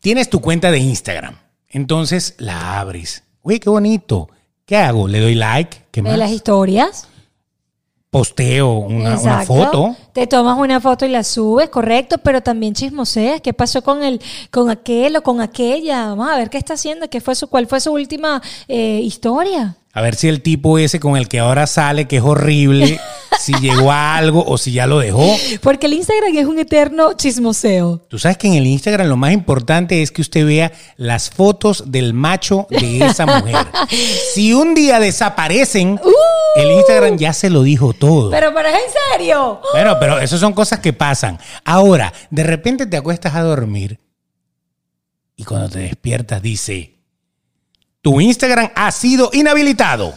tienes tu cuenta de Instagram. Entonces la abres. Uy, qué bonito. ¿Qué hago? ¿Le doy like? ¿Qué más? las historias. Posteo una, foto. Te tomas una foto y la subes, correcto, pero también chismoseas. ¿Qué pasó con el, con aquel o con aquella? Vamos a ver qué está haciendo, qué fue su, cuál fue su última eh, historia. A ver si el tipo ese con el que ahora sale, que es horrible, si llegó a algo o si ya lo dejó. Porque el Instagram es un eterno chismoseo. Tú sabes que en el Instagram lo más importante es que usted vea las fotos del macho de esa mujer. Si un día desaparecen, el Instagram ya se lo dijo todo. Pero, pero es en serio. Bueno, pero eso son cosas que pasan. Ahora, de repente te acuestas a dormir y cuando te despiertas dice, tu Instagram ha sido inhabilitado.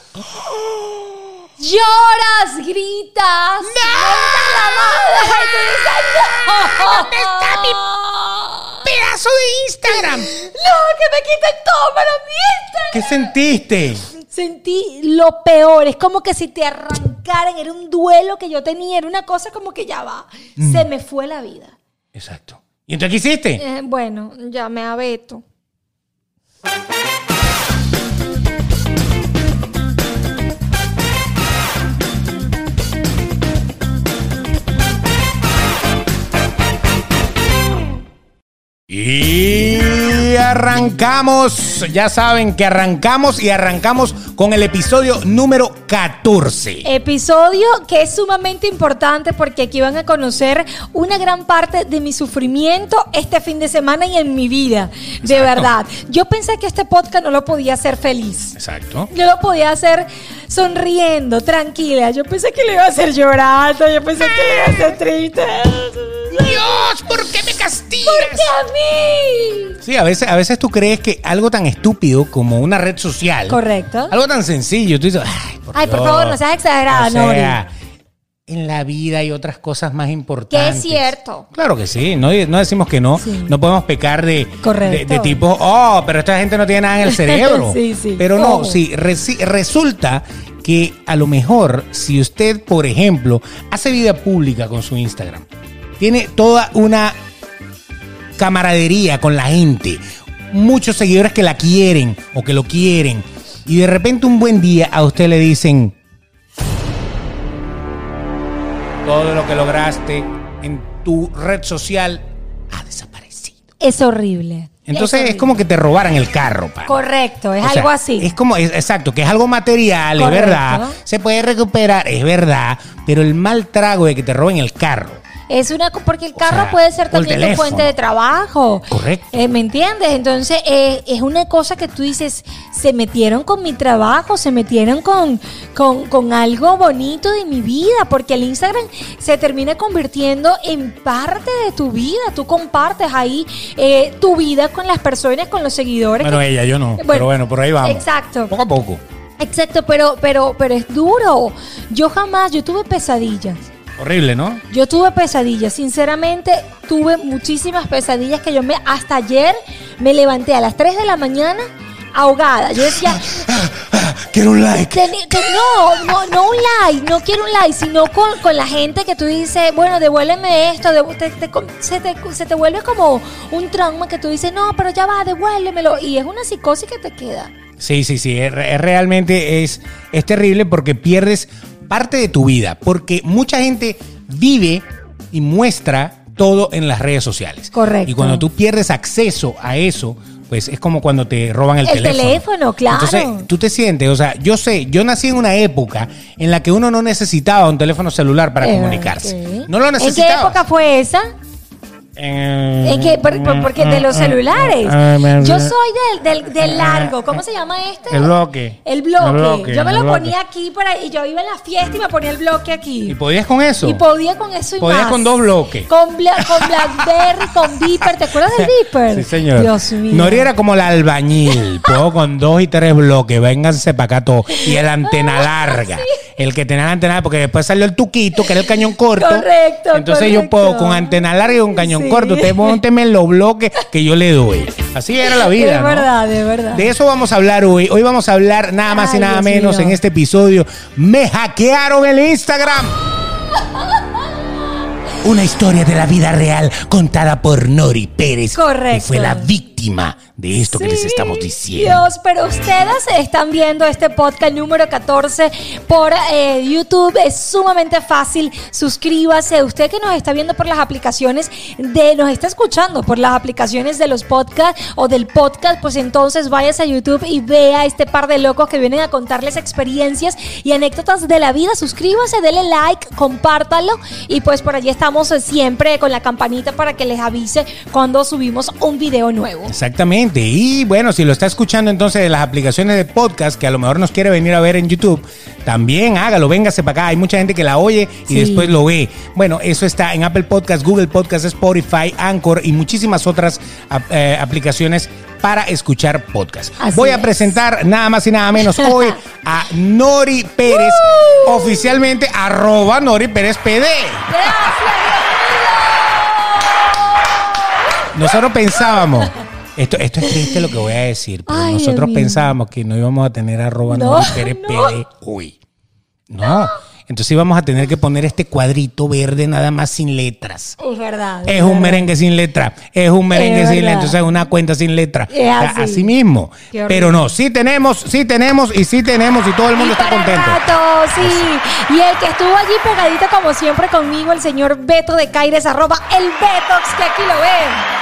Lloras, gritas. ¡No! la madre! Tú dices, ¡No! ¿Dónde está mi pedazo de Instagram? ¡No! ¡Que me quiten todo menos mi ¿Qué Instagram! sentiste? Sentí lo peor. Es como que si te arrancaran. Era un duelo que yo tenía. Era una cosa como que ya va. Se me fue la vida. Exacto. ¿Y entonces qué hiciste? Eh, bueno, llamé a Beto. Y arrancamos, ya saben que arrancamos y arrancamos con el episodio número 14. Episodio que es sumamente importante porque aquí van a conocer una gran parte de mi sufrimiento este fin de semana y en mi vida. De verdad. Yo pensé que este podcast no lo podía hacer feliz. Exacto. Yo lo podía hacer sonriendo, tranquila. Yo pensé que le iba a hacer llorando. Yo pensé que le iba a hacer triste. Dios, ¿por qué me castigas? ¿Por qué a mí? Sí, a veces, a veces tú crees que algo tan estúpido como una red social. Correcto. Algo tan sencillo. Tú dices, ay, por, Ay, por Dios". favor, no seas exagerada, O sea. En la vida hay otras cosas más Que importantes. es cierto. Claro que sí, no, no decimos que no. Sí. No podemos pecar de, de, de tipo, oh, pero esta gente no tiene nada en el cerebro. Sí, sí. Pero no, ¿Cómo? sí, resulta que a lo mejor si usted, por ejemplo, hace vida pública con su Instagram, tiene toda una camaradería con la gente, muchos seguidores que la quieren o que lo quieren, y de repente un buen día a usted le dicen, todo lo que lograste en tu red social ha desaparecido. Es horrible. Entonces es, horrible. como que te robaran el carro, pana. Correcto, es O sea, algo así. Es como, es- exacto, que es algo material, Correcto. es verdad. Se puede recuperar, es verdad. Pero el mal trago de que te roben el carro. Es una porque el O carro sea, puede ser también tu fuente de trabajo. Correcto. Eh, ¿Me entiendes? Entonces eh, es una cosa que tú dices, se metieron con mi trabajo, se metieron con, con, con algo bonito de mi vida, porque el Instagram se termina convirtiendo en parte de tu vida. Tú compartes ahí eh, tu vida con las personas, con los seguidores. Bueno, que- ella, yo no. pero bueno, por ahí vamos. Exacto. Poco a poco. Exacto, pero, pero, pero es duro. Yo jamás, yo tuve pesadillas. Horrible, ¿no? Yo tuve pesadillas, sinceramente tuve muchísimas pesadillas que yo me hasta ayer me levanté a las 3 de la mañana ahogada. Yo decía, Quiero un like. "Teni- te- no, no, no un like, no quiero un like, sino con, con la gente que tú dices, bueno, devuélveme esto, te- te- se, te, se te vuelve como un trauma que tú dices, no, pero ya va, devuélvemelo. Y es una psicosis que te queda. Sí, sí, sí. es- es realmente es, es terrible porque pierdes parte de tu vida. Porque mucha gente vive y muestra todo en las redes sociales. Correcto. Y cuando tú pierdes acceso a eso, pues es como cuando te roban el, El teléfono, claro. Entonces, tú te sientes, o sea, yo sé, yo nací en una época en la que uno no necesitava un teléfono celular para Eh, comunicarse. No lo ¿En qué necesitaba. época fue esa? Eh, por- porque de los celulares. Yo soy del, del, del largo. ¿Cómo se llama este? El bloque. El bloque. El bloque, Yo me el lo bloque. ponía aquí para, y yo iba en la fiesta y me ponía el bloque ¿Y aquí. podías con eso? Y podía con eso y Podías más. con dos bloques. Con, Bla- con Blackberry, con Beeper. ¿Te acuerdas del Beeper? Sí, señor. Dios mío. Nori era como la albañil. Puedo con dos y tres bloques. Vénganse para acá todos. Y el antena larga. El que tenía la antena porque después salió el tuquito, que era el cañón corto. Correcto, Entonces yo puedo con antena larga y con cañón Ustedes pónteme en los bloques que yo le doy. Así era la vida. De ¿no? verdad, de verdad. De eso vamos a hablar hoy. Hoy vamos a hablar nada más y nada Dios menos mío. en este episodio. Me hackearon el Instagram. Una historia de la vida real contada por Nori Pérez. Correcto. Que fue la víctima víctima de esto que les estamos diciendo. Dios, pero ustedes están viendo este podcast número 14 por eh, YouTube. Es sumamente fácil. Suscríbase. Usted que nos está viendo por las aplicaciones de, nos está escuchando por las aplicaciones de los podcasts o del podcast, pues entonces váyase a YouTube y vea este par de locos que vienen a contarles experiencias y anécdotas de la vida. Suscríbase, dele like, compártalo y pues por allí estamos siempre con la campanita para que les avise cuando subimos un video nuevo. Exactamente. Y bueno, si lo está escuchando entonces de las aplicaciones de podcast, que a lo mejor nos quiere venir a ver en YouTube, también hágalo, véngase para acá. Hay mucha gente que la oye y Sí. después lo ve. Bueno, eso está en Apple Podcast, Google Podcast, Spotify, Anchor y muchísimas otras eh, aplicaciones para escuchar podcast. Así Voy a es. presentar nada más y nada menos hoy a Nori Pérez, oficialmente arroba Nori Pérez PD. Nosotros pensábamos, esto, esto es triste lo que voy a decir, pero Ay, nosotros pensábamos que no íbamos a tener arroba No, Pérez no. PD hoy. No. Entonces íbamos a tener que poner este cuadrito verde nada más sin letras. Es verdad. Es un verdad. merengue sin letra. Es un merengue Es sin letra. Entonces es una cuenta sin letra. Es O sea, así. mismo. Pero no, sí tenemos, sí tenemos y sí tenemos y todo el mundo Y está para contento. rato, sí. Y el que estuvo allí pegadito como siempre conmigo, el señor Beto de Caires, arroba el Betox, que aquí lo ven.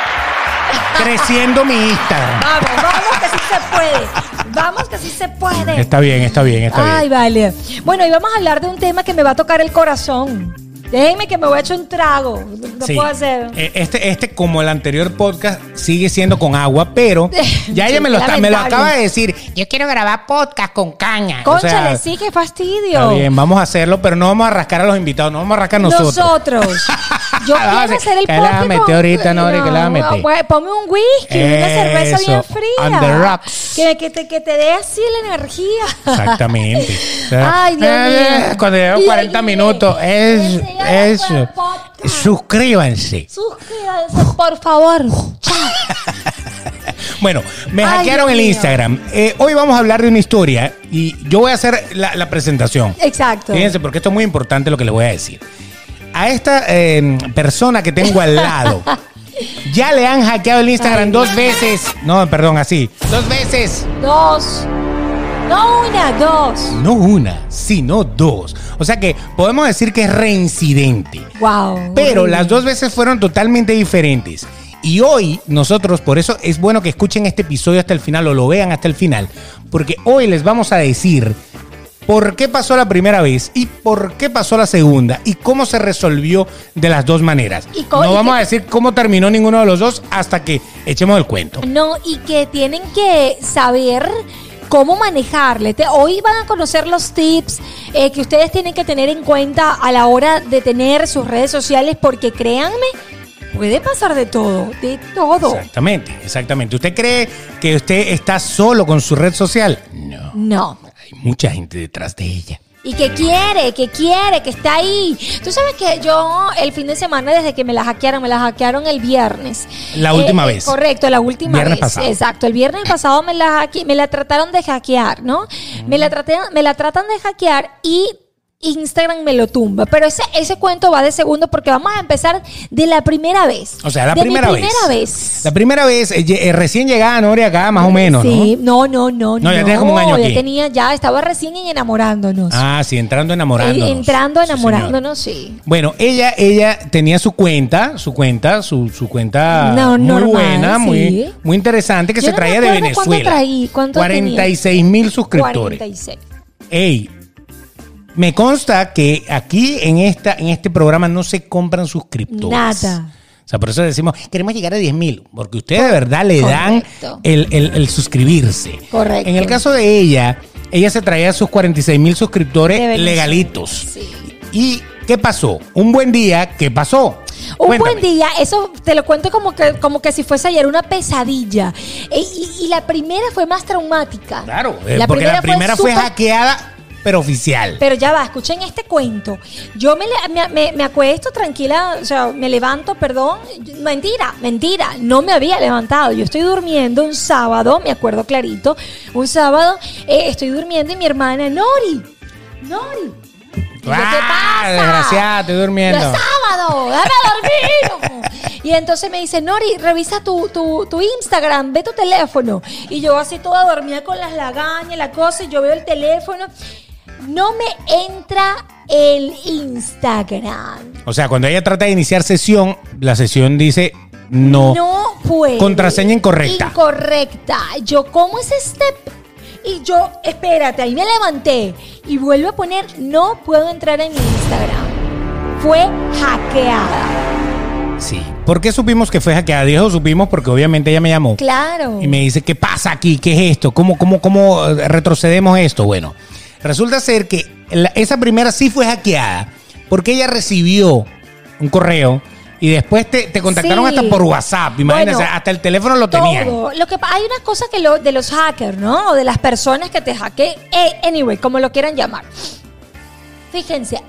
Creciendo mi Instagram. Vamos, vamos que sí se puede. Vamos que sí se puede. Está bien, está bien, está Ay, bien. vale. Bueno, y vamos a hablar de un tema que me va a tocar el corazón. Déjenme que me voy a echar un trago. No Sí. puedo hacer. Eh, Este, este, como el anterior podcast, sigue siendo con agua, pero ya ella Sí, me lo, está- me lo acaba de decir. Yo quiero grabar podcast con caña. O Cónchale, sea, sí, qué fastidio. Está bien, vamos a hacerlo, pero no vamos a rascar a los invitados, no vamos a rascar nosotros. Nosotros. Yo Vamos a quiero hacer- hacer el ¿qué le vas a podcast. meter con- ahorita, Nori? ¿Qué le vas a meter? pues, ponme un whisky, una cerveza bien fría. on the rocks. Que, que te, que te dé así la energía. Exactamente. Ay, Dios Eh, mío. Cuando llevo Y- 40 y- minutos, es eso. Suscríbanse. Suscríbanse, por favor. Bueno, me Ay, hackearon Dios el. Instagram. Eh, hoy vamos a hablar de una historia y yo voy a hacer la, la presentación. Exacto. Fíjense, porque esto es muy importante lo que les voy a decir. A esta eh, persona que tengo al lado, ya le han hackeado el Instagram Ay, dos veces. No, perdón, así. Dos veces. Dos. No una, dos. No una, sino dos. O sea que podemos decir que es reincidente. Wow. Pero las dos veces fueron totalmente diferentes. Y hoy nosotros, por eso es bueno que escuchen este episodio hasta el final o lo vean hasta el final, porque hoy les vamos a decir por qué pasó la primera vez y por qué pasó la segunda y cómo se resolvió de las dos maneras. Y no y vamos a decir cómo terminó ninguno de los dos hasta que echemos el cuento. No, y que tienen que saber cómo manejarle. Te- Hoy van a conocer los tips eh, que ustedes tienen que tener en cuenta a la hora de tener sus redes sociales, porque créanme, puede pasar de todo, de todo. Exactamente, exactamente. ¿Usted cree que usted está solo con su red social? No. No. Hay mucha gente detrás de ella. Y que quiere, que quiere, que está ahí. Tú sabes que yo el fin de semana, desde que me la hackearon, me la hackearon el viernes. La última vez. Correcto, la última Viernes vez. pasado. Exacto, el viernes pasado me la, hacke- me la trataron de hackear, ¿no? Me, la traté, me la tratan de hackear y Instagram me lo tumba. Pero ese, ese cuento va de segundo porque vamos a empezar de la primera vez. O sea, la de primera mi primera vez. La primera vez, eh, eh, recién llegada Nori acá, más o menos, Sí, no, no, no. No, ya tenía como un año ya aquí. tenía, ya estaba recién enamorándonos. ¿no? Ah, sí, entrando enamorándonos. Eh, entrando enamorándonos, sí. Bueno, ella, ella tenía su cuenta, su cuenta, su, su cuenta No, muy normal, buena, sí. muy, muy interesante, que Yo se no me traía de acuerdo cuánto Venezuela. traí, cuánto 46 mil suscriptores. 46. Ey, me consta que aquí en, esta, en este programa no se compran suscriptores. Nada. O sea, por eso decimos, queremos llegar a 10 mil, porque ustedes de verdad le dan el, el- el suscribirse. Correcto. En el caso de ella, ella se traía sus 46 mil suscriptores legalitos. Sí. ¿Y qué pasó? Un buen día, ¿qué pasó? Un Cuéntame. buen día, eso te lo cuento como que, como que si fuese ayer una pesadilla. E- Y, y la primera fue más traumática. Claro, eh, porque la primera fue, hackeada, pero oficial. Pero ya va, escuchen este cuento. Yo me, me, me- me acuesto tranquila, o sea, me levanto, perdón. Mentira, mentira, no me había levantado. Yo estoy durmiendo un sábado, me acuerdo clarito, un sábado, eh, estoy durmiendo y mi hermana, Nori, Nori. Y yo, ¿Qué pasa? desgraciada, estoy durmiendo. Es sábado, déjame dormir. Y entonces me dice, Nori, revisa tu, tu, tu Instagram, ve tu teléfono. Y yo así toda dormida con las lagañas, la cosa, y yo veo el teléfono. No me entra el Instagram. O sea, cuando ella trata de iniciar sesión, la sesión dice no. No puede. Contraseña incorrecta. Incorrecta. Yo, ¿cómo es step? Y yo, espérate, ahí me levanté y vuelvo a poner, no puedo entrar en mi Instagram. Fue hackeada. Sí. ¿Por qué supimos que fue hackeada? Dijo supimos porque obviamente ella me llamó. Claro. Y me dice, ¿qué pasa aquí? ¿Qué es esto? ¿Cómo, cómo, cómo eh, retrocedemos esto? Bueno, resulta ser que la- esa primera sí fue hackeada porque ella recibió un correo y después te, te contactaron Sí. hasta por WhatsApp. Imagínense, Bueno, hasta el teléfono lo tenían. Todo. Lo que hay una cosa que lo, de los hackers, ¿no? O de las personas que te hackean. Eh, anyway, como lo quieran llamar. Fíjense,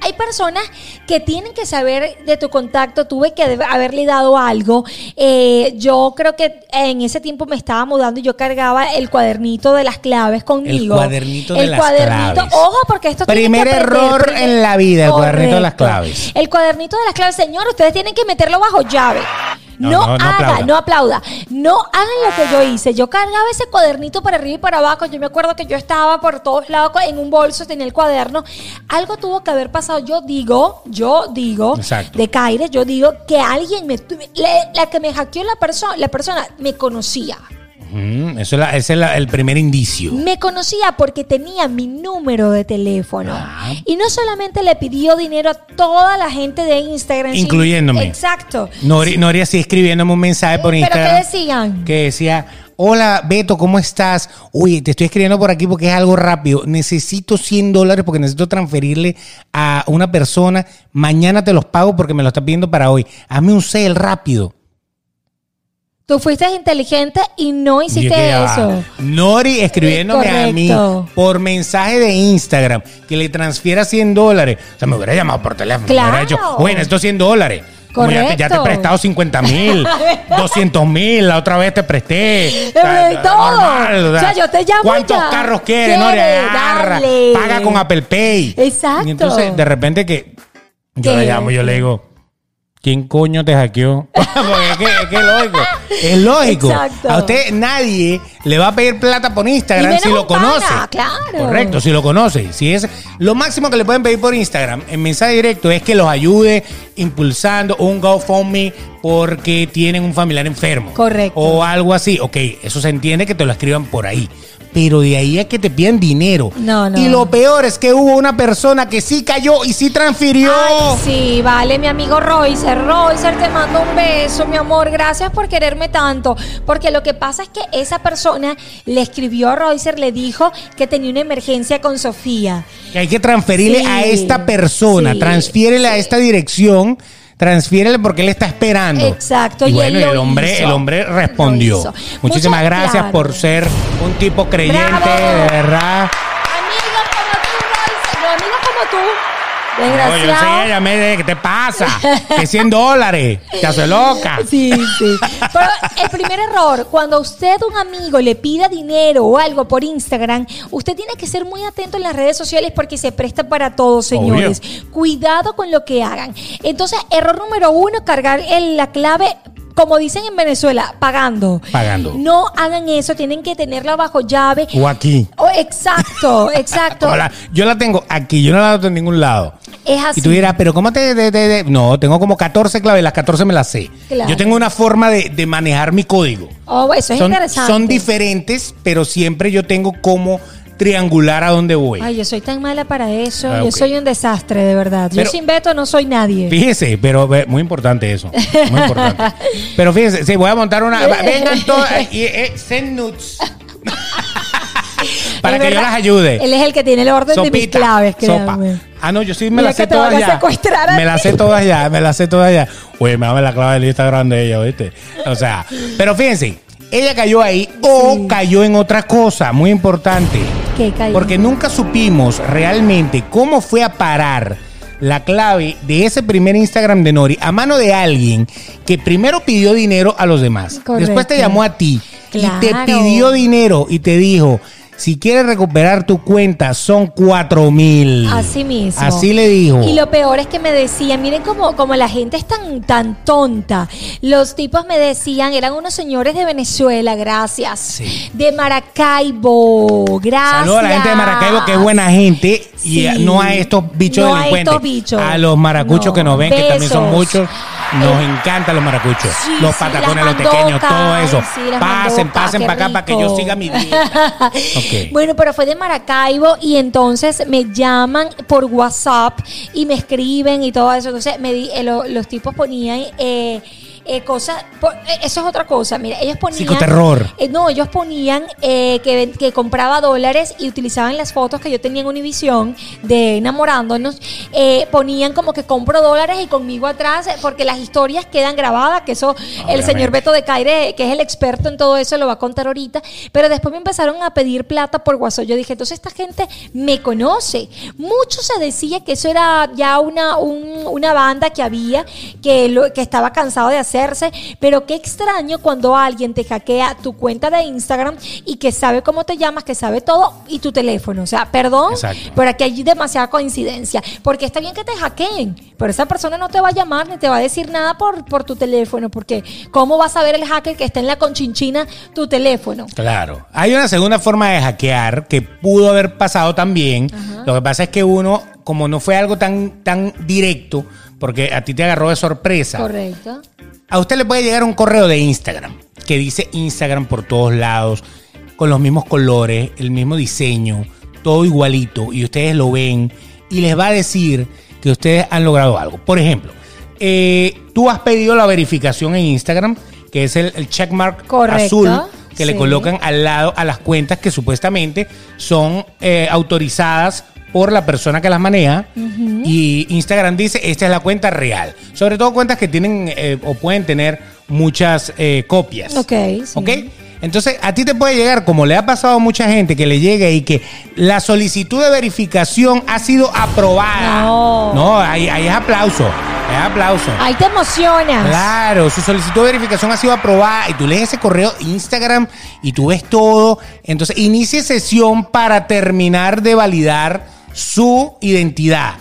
hay personas que tienen que saber de tu contacto. Tuve que haberle dado algo. Eh, yo creo que en ese tiempo me estaba mudando y yo cargaba el cuadernito de las claves conmigo. cuadernito de El las cuadernito- claves. Ojo, porque esto tiene Primer que error Primer- en la vida, el cuadernito de las claves. El cuadernito de las claves, señor, ustedes tienen que meterlo bajo llave. No, No, no, no haga, aplauda. no aplauda. No hagan lo que yo hice. Yo cargaba ese cuadernito para arriba y para abajo. Yo me acuerdo que yo estaba por todos lados en un bolso, tenía el cuaderno. Algo tuvo que haber pasado. Yo digo, yo digo, Exacto. de Caire, yo digo que alguien me. le- la que me hackeó la persona, la persona me conocía. Eso es, la- ese es la- el primer indicio. Me conocía porque tenía mi número de teléfono. Ah. Y no solamente le pidió dinero a toda la gente de Instagram. Incluyéndome. Exacto. Nori, Nori así escribiéndome un mensaje por ¿Pero Instagram. qué decían? Que decía, hola Beto, ¿cómo estás? Oye, te estoy escribiendo por aquí porque es algo rápido. Necesito 100 dólares porque necesito transferirle a una persona. Mañana te los pago porque me lo está pidiendo para hoy. Hazme un sale rápido. Tú fuiste inteligente y no hiciste que, ah, eso. Nori escribiéndome a mí por mensaje de Instagram que le transfiera 100 dólares. O sea, me hubiera llamado por teléfono. Me Claro. hubiera dicho, oye, necesito 100 dólares. Como ya, te, ya te he prestado 50 mil, 200 mil, la otra vez te presté. Eh, todo. normal, O sea, yo te llamo ¿Cuántos ya. carros quieres? ¿Quiere? Nori? Agarra, paga con Apple Pay. Exacto. Y entonces, de repente que yo ¿Qué? le llamo, yo le digo, ¿quién coño te hackeó? Porque es que, es que es lógico. Es lógico. Exacto. A usted nadie le va a pedir plata por Instagram si lo conoce. claro. Correcto, si lo conoce. Si es lo máximo que le pueden pedir por Instagram en mensaje directo es que los ayude impulsando un GoFundMe porque tienen un familiar enfermo. Correcto. O algo así. Ok, eso se entiende que te lo escriban por ahí. Pero de ahí a que te pidan dinero. No, no. Y lo peor es que hubo una persona que sí cayó y sí transfirió. Ay, sí, vale, mi amigo Roycer. Roycer, te mando un beso, mi amor. Gracias por quererme tanto. Porque lo que pasa es que esa persona le escribió a Roycer, le dijo que tenía una emergencia con Sofía. Que hay que transferirle Sí, a esta persona, sí, transfiérele a esta dirección, transfiérele porque él está esperando. Exacto, Y y bueno, él el hombre, hizo. el hombre respondió. Muchísimas Muchas- gracias claro. por ser un tipo creyente, Bravo. de verdad. Amigos como tú. No, amigos como tú. No, yo Desgraciado. enseguida llamé de ¿qué te pasa? Que 100 dólares, te hace loca. Sí, sí. Pero el primer error, cuando usted un amigo le pida dinero o algo por Instagram, usted tiene que ser muy atento en las redes sociales porque se presta para todo, señores. Cuidado con lo que hagan. Entonces, error número uno, cargar el- la clave. Como dicen en Venezuela, pagando. Pagando. No hagan eso, tienen que tenerla bajo llave. O aquí. Oh, exacto, exacto. La- yo la tengo aquí, yo no la tengo en ningún lado. Es así. Y tú dirás, pero ¿cómo te...? de- de- de-?" No, tengo como 14 claves, las 14 me las sé. Claro. Yo tengo una forma de, de manejar mi código. Oh, eso es son, interesante. son diferentes, pero siempre yo tengo como triangular a dónde voy. Ay, yo soy tan mala para eso. Ah, Yo soy un desastre, de verdad. Pero- yo sin Beto no soy nadie. Fíjese, pero eh, muy importante eso. Muy importante. pero fíjese, sí, voy a montar una. Vengan todas y eh, send nudes. Para Es que yo las ayude. Él es el que tiene el orden de mis claves, sopa. Ah, no, yo sí me las sé todas ya. Me las sé todas ya, me las sé todas ya. Oye, me dame la clave del Instagram de ella, ¿viste? O sea, pero fíjense, ella cayó ahí o cayó en otra cosa muy importante. Porque nunca supimos realmente cómo fue a parar la clave de ese primer Instagram de Nori a mano de alguien que primero pidió dinero a los demás. Correcto. Después te llamó a ti y te pidió dinero y te dijo, si quieres recuperar tu cuenta, son cuatro mil. Así mismo. Así le dijo. Y lo peor es que me decían, miren cómo, como la gente es tan, tan tonta. Los tipos me decían, eran unos señores de Venezuela, gracias. Sí. De Maracaibo, gracias. Saludos a la gente de Maracaibo, que es buena gente. Y Sí. a- no a estos bichos No a delincuentes. estos bichos. A los maracuchos No. que nos ven, que también son muchos. Nos Eh, encantan los maracuchos. Sí, los sí, patacones, las los pequeños, todo eso. sí, pasen, pasen para acá para que yo siga mi dieta. Ok. Bueno, pero fue de Maracaibo y entonces me llaman por WhatsApp y me escriben y todo eso. Entonces me di- eh, lo- los tipos ponían eh, eh, cosas, eh, eso es otra cosa. Mira, ellos ponían... Psicoterror. Eh, no, ellos ponían eh, que, que compraba dólares y utilizaban las fotos que yo tenía en Univision de enamorándonos. ponían como que compro dólares y conmigo atrás, porque las historias quedan grabadas, que eso el señor Beto de Caire, que es el experto en todo eso, lo va a contar ahorita. Pero después me empezaron a pedir plata por WhatsApp. Yo dije, entonces esta gente me conoce. Mucho se decía que eso era ya una, un- una banda que había, que, lo, que estaba cansado de Pero qué extraño cuando alguien te hackea tu cuenta de Instagram y que sabe cómo te llamas, que sabe todo y tu teléfono. O sea, perdón, Exacto. pero aquí hay demasiada coincidencia. Porque está bien que te hackeen, pero esa persona no te va a llamar ni te va a decir nada por, por tu teléfono. Porque ¿cómo va a saber el hacker que está en la conchinchina tu teléfono? Claro. Hay una segunda forma de hackear que pudo haber pasado también. Lo que pasa es que uno, como no fue algo tan, tan directo, porque a ti te agarró de sorpresa, Correcto. a usted le puede llegar un correo de Instagram que dice Instagram por todos lados, con los mismos colores, el mismo diseño, todo igualito, y ustedes lo ven y les va a decir que ustedes han logrado algo. Por ejemplo, eh, tú has pedido la verificación en Instagram, que es el, el checkmark Correcto, azul que le colocan al lado a las cuentas que supuestamente son eh, autorizadas por la persona que las maneja y Instagram dice esta es la cuenta real sobre todo cuentas que tienen eh, o pueden tener muchas eh, copias Ok, sí. ¿Ok? Entonces, a ti te puede llegar, como le ha pasado a mucha gente, que le llega y que la solicitud de verificación ha sido aprobada. No. No, ahí, ahí es aplauso. Es aplauso. Ahí te emocionas. Claro, su solicitud de verificación ha sido aprobada y tú lees ese correo Instagram y tú ves todo. Entonces, inicie sesión para terminar de validar su identidad.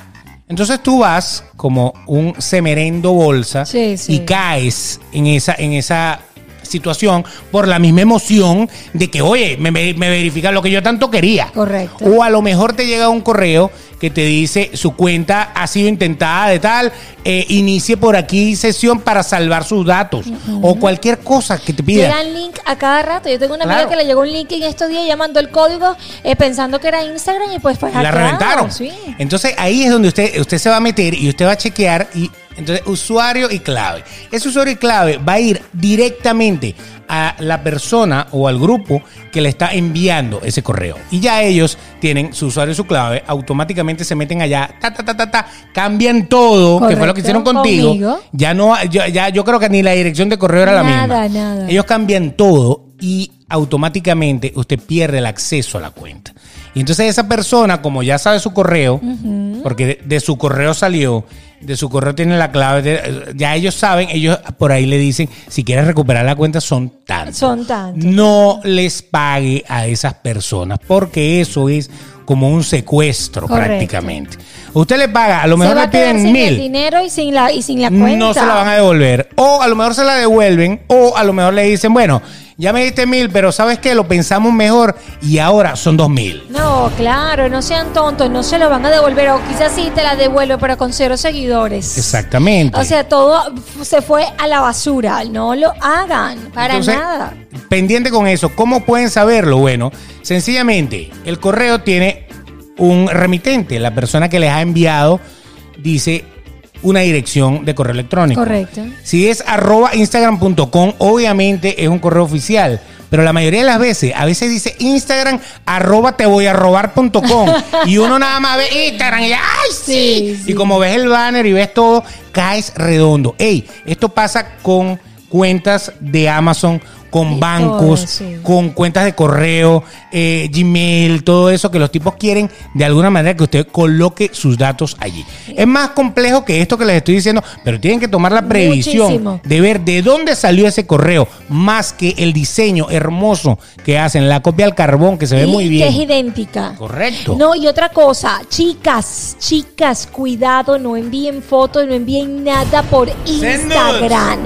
Entonces tú vas como un semerendo bolsa Sí, sí. y caes en esa, en esa situación por la misma emoción de que, oye, me, me, me verifica lo que yo tanto quería. Correcto. O a lo mejor te llega un correo que te dice su cuenta ha sido intentada de tal, eh, inicie por aquí sesión para salvar sus datos. O cualquier cosa que te pida. Llegan link a cada rato. Yo tengo una amiga que le llegó un link en estos días, ella mandó el código eh, pensando que era Instagram y pues fue la reventaron. Sí. Entonces ahí es donde usted, usted se va a meter y usted va a chequear y entonces usuario y clave. Ese usuario y clave va a ir directamente a la persona o al grupo que le está enviando ese correo. Y ya ellos tienen su usuario y su clave, automáticamente se meten allá, ta, ta, ta, ta, ta, cambian todo, que fue lo que Correcto, hicieron contigo. conmigo. Ya no, yo, ya yo creo que ni la dirección de correo era la Nada, misma. nada. Ellos cambian todo y automáticamente usted pierde el acceso a la cuenta. Y entonces esa persona, como ya sabe su correo, porque de, de su correo salió, de su correo tiene la clave, de- ya ellos saben, ellos por ahí le dicen, si quieres recuperar la cuenta son tantos. Son tantos. No les pague a esas personas, porque eso es como un secuestro Correcto. prácticamente. Usted le paga, a lo mejor le piden sin el mil dinero y sin la, y sin la cuenta. no se la van a devolver. O a lo mejor se la devuelven, o a lo mejor le dicen, bueno, ya me diste mil, pero ¿sabes qué? Lo pensamos mejor y ahora son dos mil. No, claro, no sean tontos, no se lo van a devolver. O quizás sí te la devuelvo, pero con cero seguidores. Exactamente. O sea, todo se fue a la basura. No lo hagan, para Entonces, nada. Pendiente con eso. ¿Cómo pueden saberlo? Bueno, sencillamente, el correo tiene un remitente. La persona que les ha enviado dice una dirección de correo electrónico. Correcto. Si es arroba instagram.com, obviamente es un correo oficial. Pero la mayoría de las veces, a veces dice Instagram arroba te voy a robar.com. y uno nada más ve Instagram y ¡ay, sí! Sí, sí. Y como ves el banner y ves todo, caes redondo. Ey, esto pasa con cuentas de Amazon, con Y bancos, todo, sí. con cuentas de correo, eh, Gmail, todo eso que los tipos quieren de alguna manera que usted coloque sus datos allí. Es más complejo que esto que les estoy diciendo, pero tienen que tomar la previsión Muchísimo. de ver de dónde salió ese correo, más que el diseño hermoso que hacen, la copia al carbón que se ve Y muy Que es bien. idéntica. Correcto. No, y otra cosa, chicas, chicas, cuidado, no envíen fotos, no envíen nada por Instagram.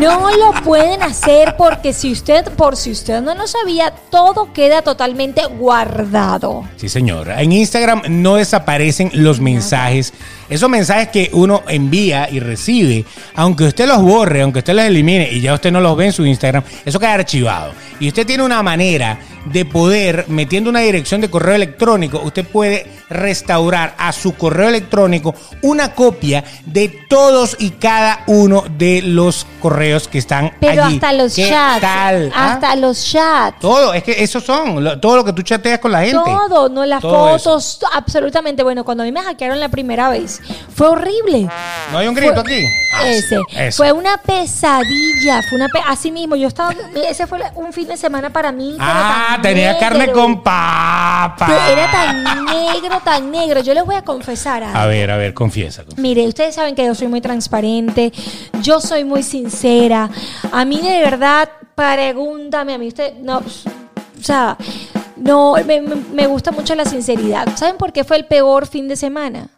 No lo pueden hacer porque si usted, por si usted no lo sabía, todo queda totalmente guardado. Sí, señor. En Instagram no desaparecen los mensajes. Esos mensajes que uno envía y recibe, aunque usted los borre, aunque usted los elimine y ya usted no los ve en su Instagram, eso queda archivado. Y usted tiene una manera de poder, metiendo una dirección de correo electrónico, usted puede restaurar a su correo electrónico una copia de todos y cada uno de los correos que están Pero allí. hasta los ¿Qué chats. tal? ah? Hasta los chats. Todo, es que esos son, lo- todo lo que tú chateas con la gente. Todo, no las Todo eso. fotos, absolutamente. Bueno, cuando a mí me hackearon la primera vez, fue horrible. ¿No hay un grito Fue- aquí? Ah, Ese. eso. Fue una pesadilla. Fue una pe- Así mismo, yo estaba. Ese fue un fin de semana para mí. Ah, tenía carne con papa. Era tan negro, tan negro. Yo les voy a confesar algo. A ver, a ver, confiesa. confiesa. Mire, ustedes saben que yo soy muy transparente, yo soy muy sincera. A mí de verdad, pregúntame, a mí usted, no, o sea, no, me, gusta mucho la sinceridad. ¿Saben por qué fue el peor fin de semana?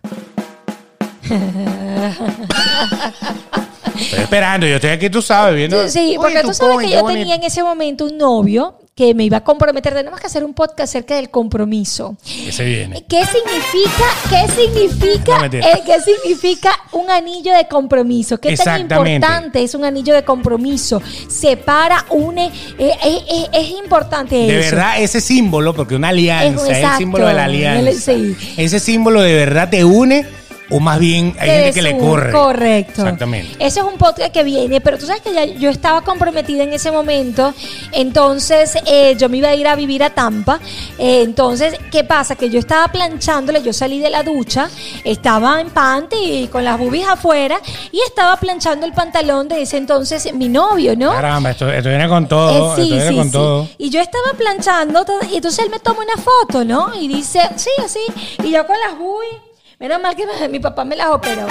Estoy esperando, yo estoy aquí, tú sabes, viendo. Sí, porque tú sabes coño, que yo bonito. tenía en ese momento un novio que me iba a comprometer. Tenemos que hacer un podcast acerca del compromiso. Ese viene. ¿Qué significa, qué significa, No, eh, qué significa un anillo de compromiso? ¿Qué tan importante es un anillo de compromiso? Separa, une, eh, eh, es importante De eso. verdad, ese símbolo, porque una alianza Es- es, el exacto. símbolo de la alianza. Sí. Ese símbolo de verdad te une, o más bien hay Te gente que le corre. Correcto. Exactamente. Ese es un podcast que viene, pero tú sabes que ya yo estaba comprometida en ese momento, entonces eh, yo me iba a ir a vivir a Tampa. Eh, entonces, ¿qué pasa? Que yo estaba planchándole, yo salí de la ducha, estaba en panty y con las boobies afuera y estaba planchando el pantalón de ese entonces mi novio, ¿no? Caramba, esto, esto viene con todo. Eh, sí, esto viene sí, con sí. todo. Y yo estaba planchando y entonces él me toma una foto, ¿no? Y dice, sí, así. Y yo con las boobies. Menos mal que mi papá me las operó.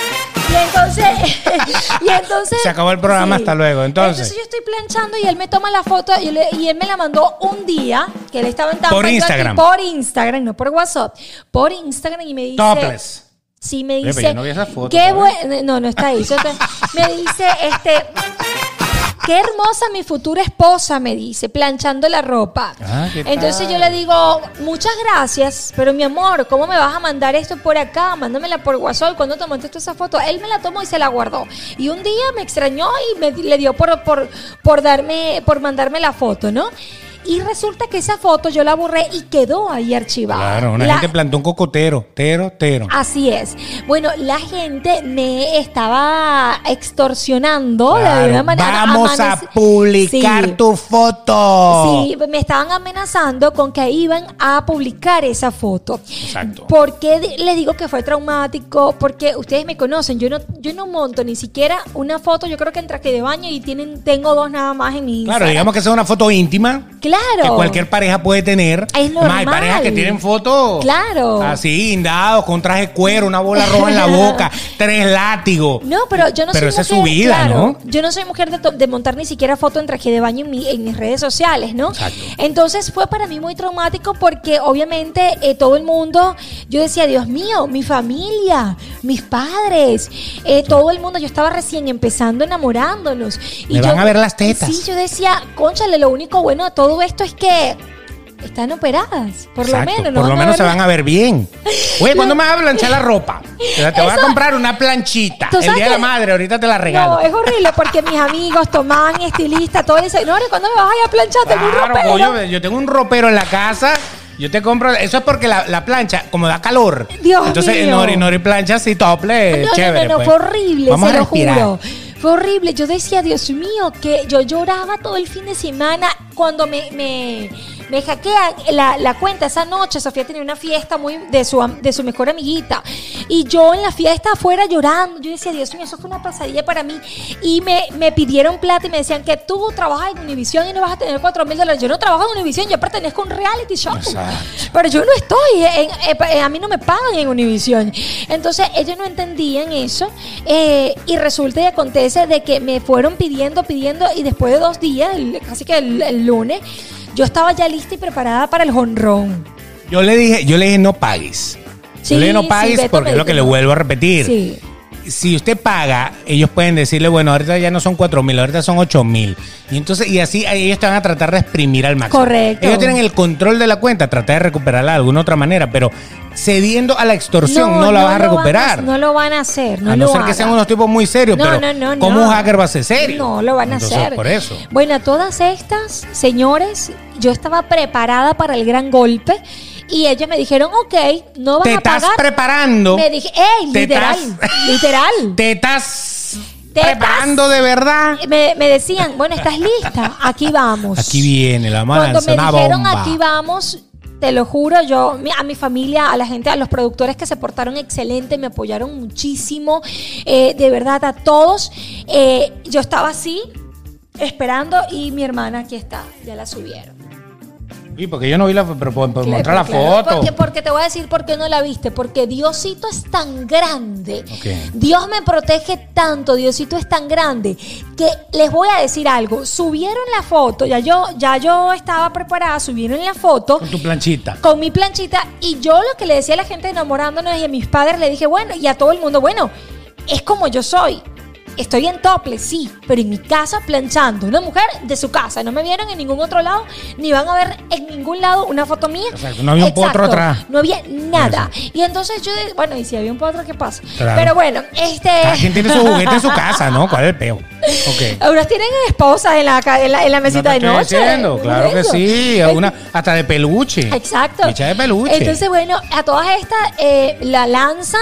Y entonces, y entonces Se acabó el programa, hasta luego, entonces. yo estoy planchando y él me toma la foto y, le- y él me la mandó un día, que él estaba en Tampa, Por aquí, Instagram. por Instagram, no por WhatsApp. Por Instagram y me dice... Topless. Sí, me dice. yo no vi esa foto, Qué bueno. No, no está ahí. Me dice, este. Qué hermosa mi futura esposa, me dice, planchando la ropa. Ah, ¿qué Entonces yo le digo, muchas gracias, pero mi amor, ¿cómo me vas a mandar esto por acá? Mándamela por WhatsApp. ¿Cuándo tomaste tú esa foto? Él me la tomó y se la guardó. Y un día me extrañó y me le dio por, por, por darme, por mandarme la foto, ¿no? Y resulta que esa foto yo la borré y quedó ahí archivada. Claro, una La- gente plantó un cocotero. Tero, tero. Así es. Bueno, la gente me estaba extorsionando de alguna manera. Vamos a publicar Sí. tu foto. Sí, me estaban amenazando con que iban a publicar esa foto. Exacto. ¿Por qué les digo que fue traumático? Porque ustedes me conocen, yo no, yo no monto ni siquiera una foto, yo creo que en traje de baño y tienen, tengo dos nada más en mi Claro, Instagram. digamos que sea una foto íntima. Claro. Que cualquier pareja puede tener. Es Más, hay normal. parejas que tienen fotos. Claro. Así, guindados, con traje de cuero, una bola roja en la boca, tres látigos. No, pero yo no Pero soy esa es mujer, su vida, claro, ¿no? Yo no soy mujer de montar ni siquiera foto en traje de baño en, mi- en mis redes sociales, ¿no? Exacto. Entonces fue para mí muy traumático porque obviamente eh, todo el mundo, yo decía, Dios mío, mi familia, mis padres, eh, todo el mundo, yo estaba recién empezando enamorándonos. Y Me yo, van a ver las tetas. Sí, yo decía, conchale, lo único bueno de todo esto es que están operadas, por Exacto, lo menos. ¿no? Por lo menos se van a ver bien. Oye, ¿cuándo me vas a planchar la ropa? O sea, te voy a Eso- comprar una planchita. ¿Tú El día de la madre, ahorita te la regalo. No, es horrible porque mis amigos, Tomán, estilista, todos dicen, no, ¿cuándo me vas a ir a planchar? Tengo un Claro, ropero". coño, yo tengo un ropero en la casa. Yo te compro, eso es porque la, la plancha, como da calor. Dios Entonces, mío. Nori, Nori plancha así, tople, No, chévere. no, no, no, pues. fue horrible, Vamos se a lo respirar. juro. Fue horrible. Yo decía, Dios mío, que yo lloraba todo el fin de semana cuando me, me hackean la, la cuenta esa noche, Sofía tenía una fiesta muy de su, de su mejor amiguita. Y yo en la fiesta afuera llorando, yo decía, Dios mío, eso fue una pesadilla para mí. Y me, me pidieron plata y me decían que tú trabajas en Univision y no vas a tener 4 mil dólares. Yo no trabajo en Univision, yo pertenezco a un reality show. Exacto. Pero yo no estoy, en- eh, eh, a mí no me pagan en Univision. Entonces ellos no entendían eso eh, y resulta y acontece de que me fueron pidiendo, pidiendo y después de dos días, el- casi que el, el lunes, yo estaba ya lista y preparada para el jonrón. Yo le dije, yo le dije no pagues. Sí, yo le dije no pagues porque es lo que le vuelvo a repetir. Sí. Si usted paga, ellos pueden decirle, bueno, ahorita ya no son cuatro mil, ahorita son ocho mil. Y entonces, y así ellos te van a tratar de exprimir al máximo. Correcto. Ellos tienen el control de la cuenta, tratar de recuperarla de alguna otra manera, pero cediendo a la extorsión no, la vas a van recuperar. no lo van a hacer. No a no lo ser que sean unos tipos muy serios, No, pero no, no, ¿cómo no. un hacker va a ser serio? No, lo van a hacer. Por eso. Bueno, todas estas, señores, yo estaba preparada para el gran golpe y ellos me dijeron, ok, no Te a estás pagar. preparando. Me dije, ey, Te literal, estás- literal. Te estás Te preparando de verdad. Me, me decían, bueno, ¿estás lista? Aquí vamos. Aquí viene la mano. Cuando me una dijeron bomba. aquí vamos, te lo juro, yo a mi familia, a la gente, a los productores que se portaron excelente, me apoyaron muchísimo, eh, de verdad a todos. Eh, yo estaba así esperando y mi hermana aquí está, ya la subieron. Sí, porque yo no vi la pero por, por Claro, mostrar la claro, foto. Porque, porque te voy a decir por qué no la viste. Porque Diosito es tan grande. Dios me protege tanto. Diosito es tan grande. Que les voy a decir algo. Subieron la foto. Ya yo, ya yo estaba preparada. Subieron la foto. Con tu planchita. Con mi planchita. Y yo lo que le decía a la gente enamorándonos y a mis padres le dije, bueno, y a todo el mundo, bueno, es como yo soy. Estoy en tople, sí, pero en mi casa planchando. Una mujer de su casa. No me vieron en ningún otro lado, ni van a ver en ningún lado una foto mía. No había un potro atrás. No había nada. Y entonces yo, bueno, y si había un potro, ¿qué pasa? Claro. Pero bueno, este. Cada quien tiene su juguete en su casa, ¿no? ¿Cuál es el peo? Ok. Algunos tienen esposas en la, en la, en la mesita No te de noche. diciendo, claro que sí. Es- Una, hasta de peluche. Exacto. Bicha de peluche. Entonces, bueno, a todas estas eh, la lanzan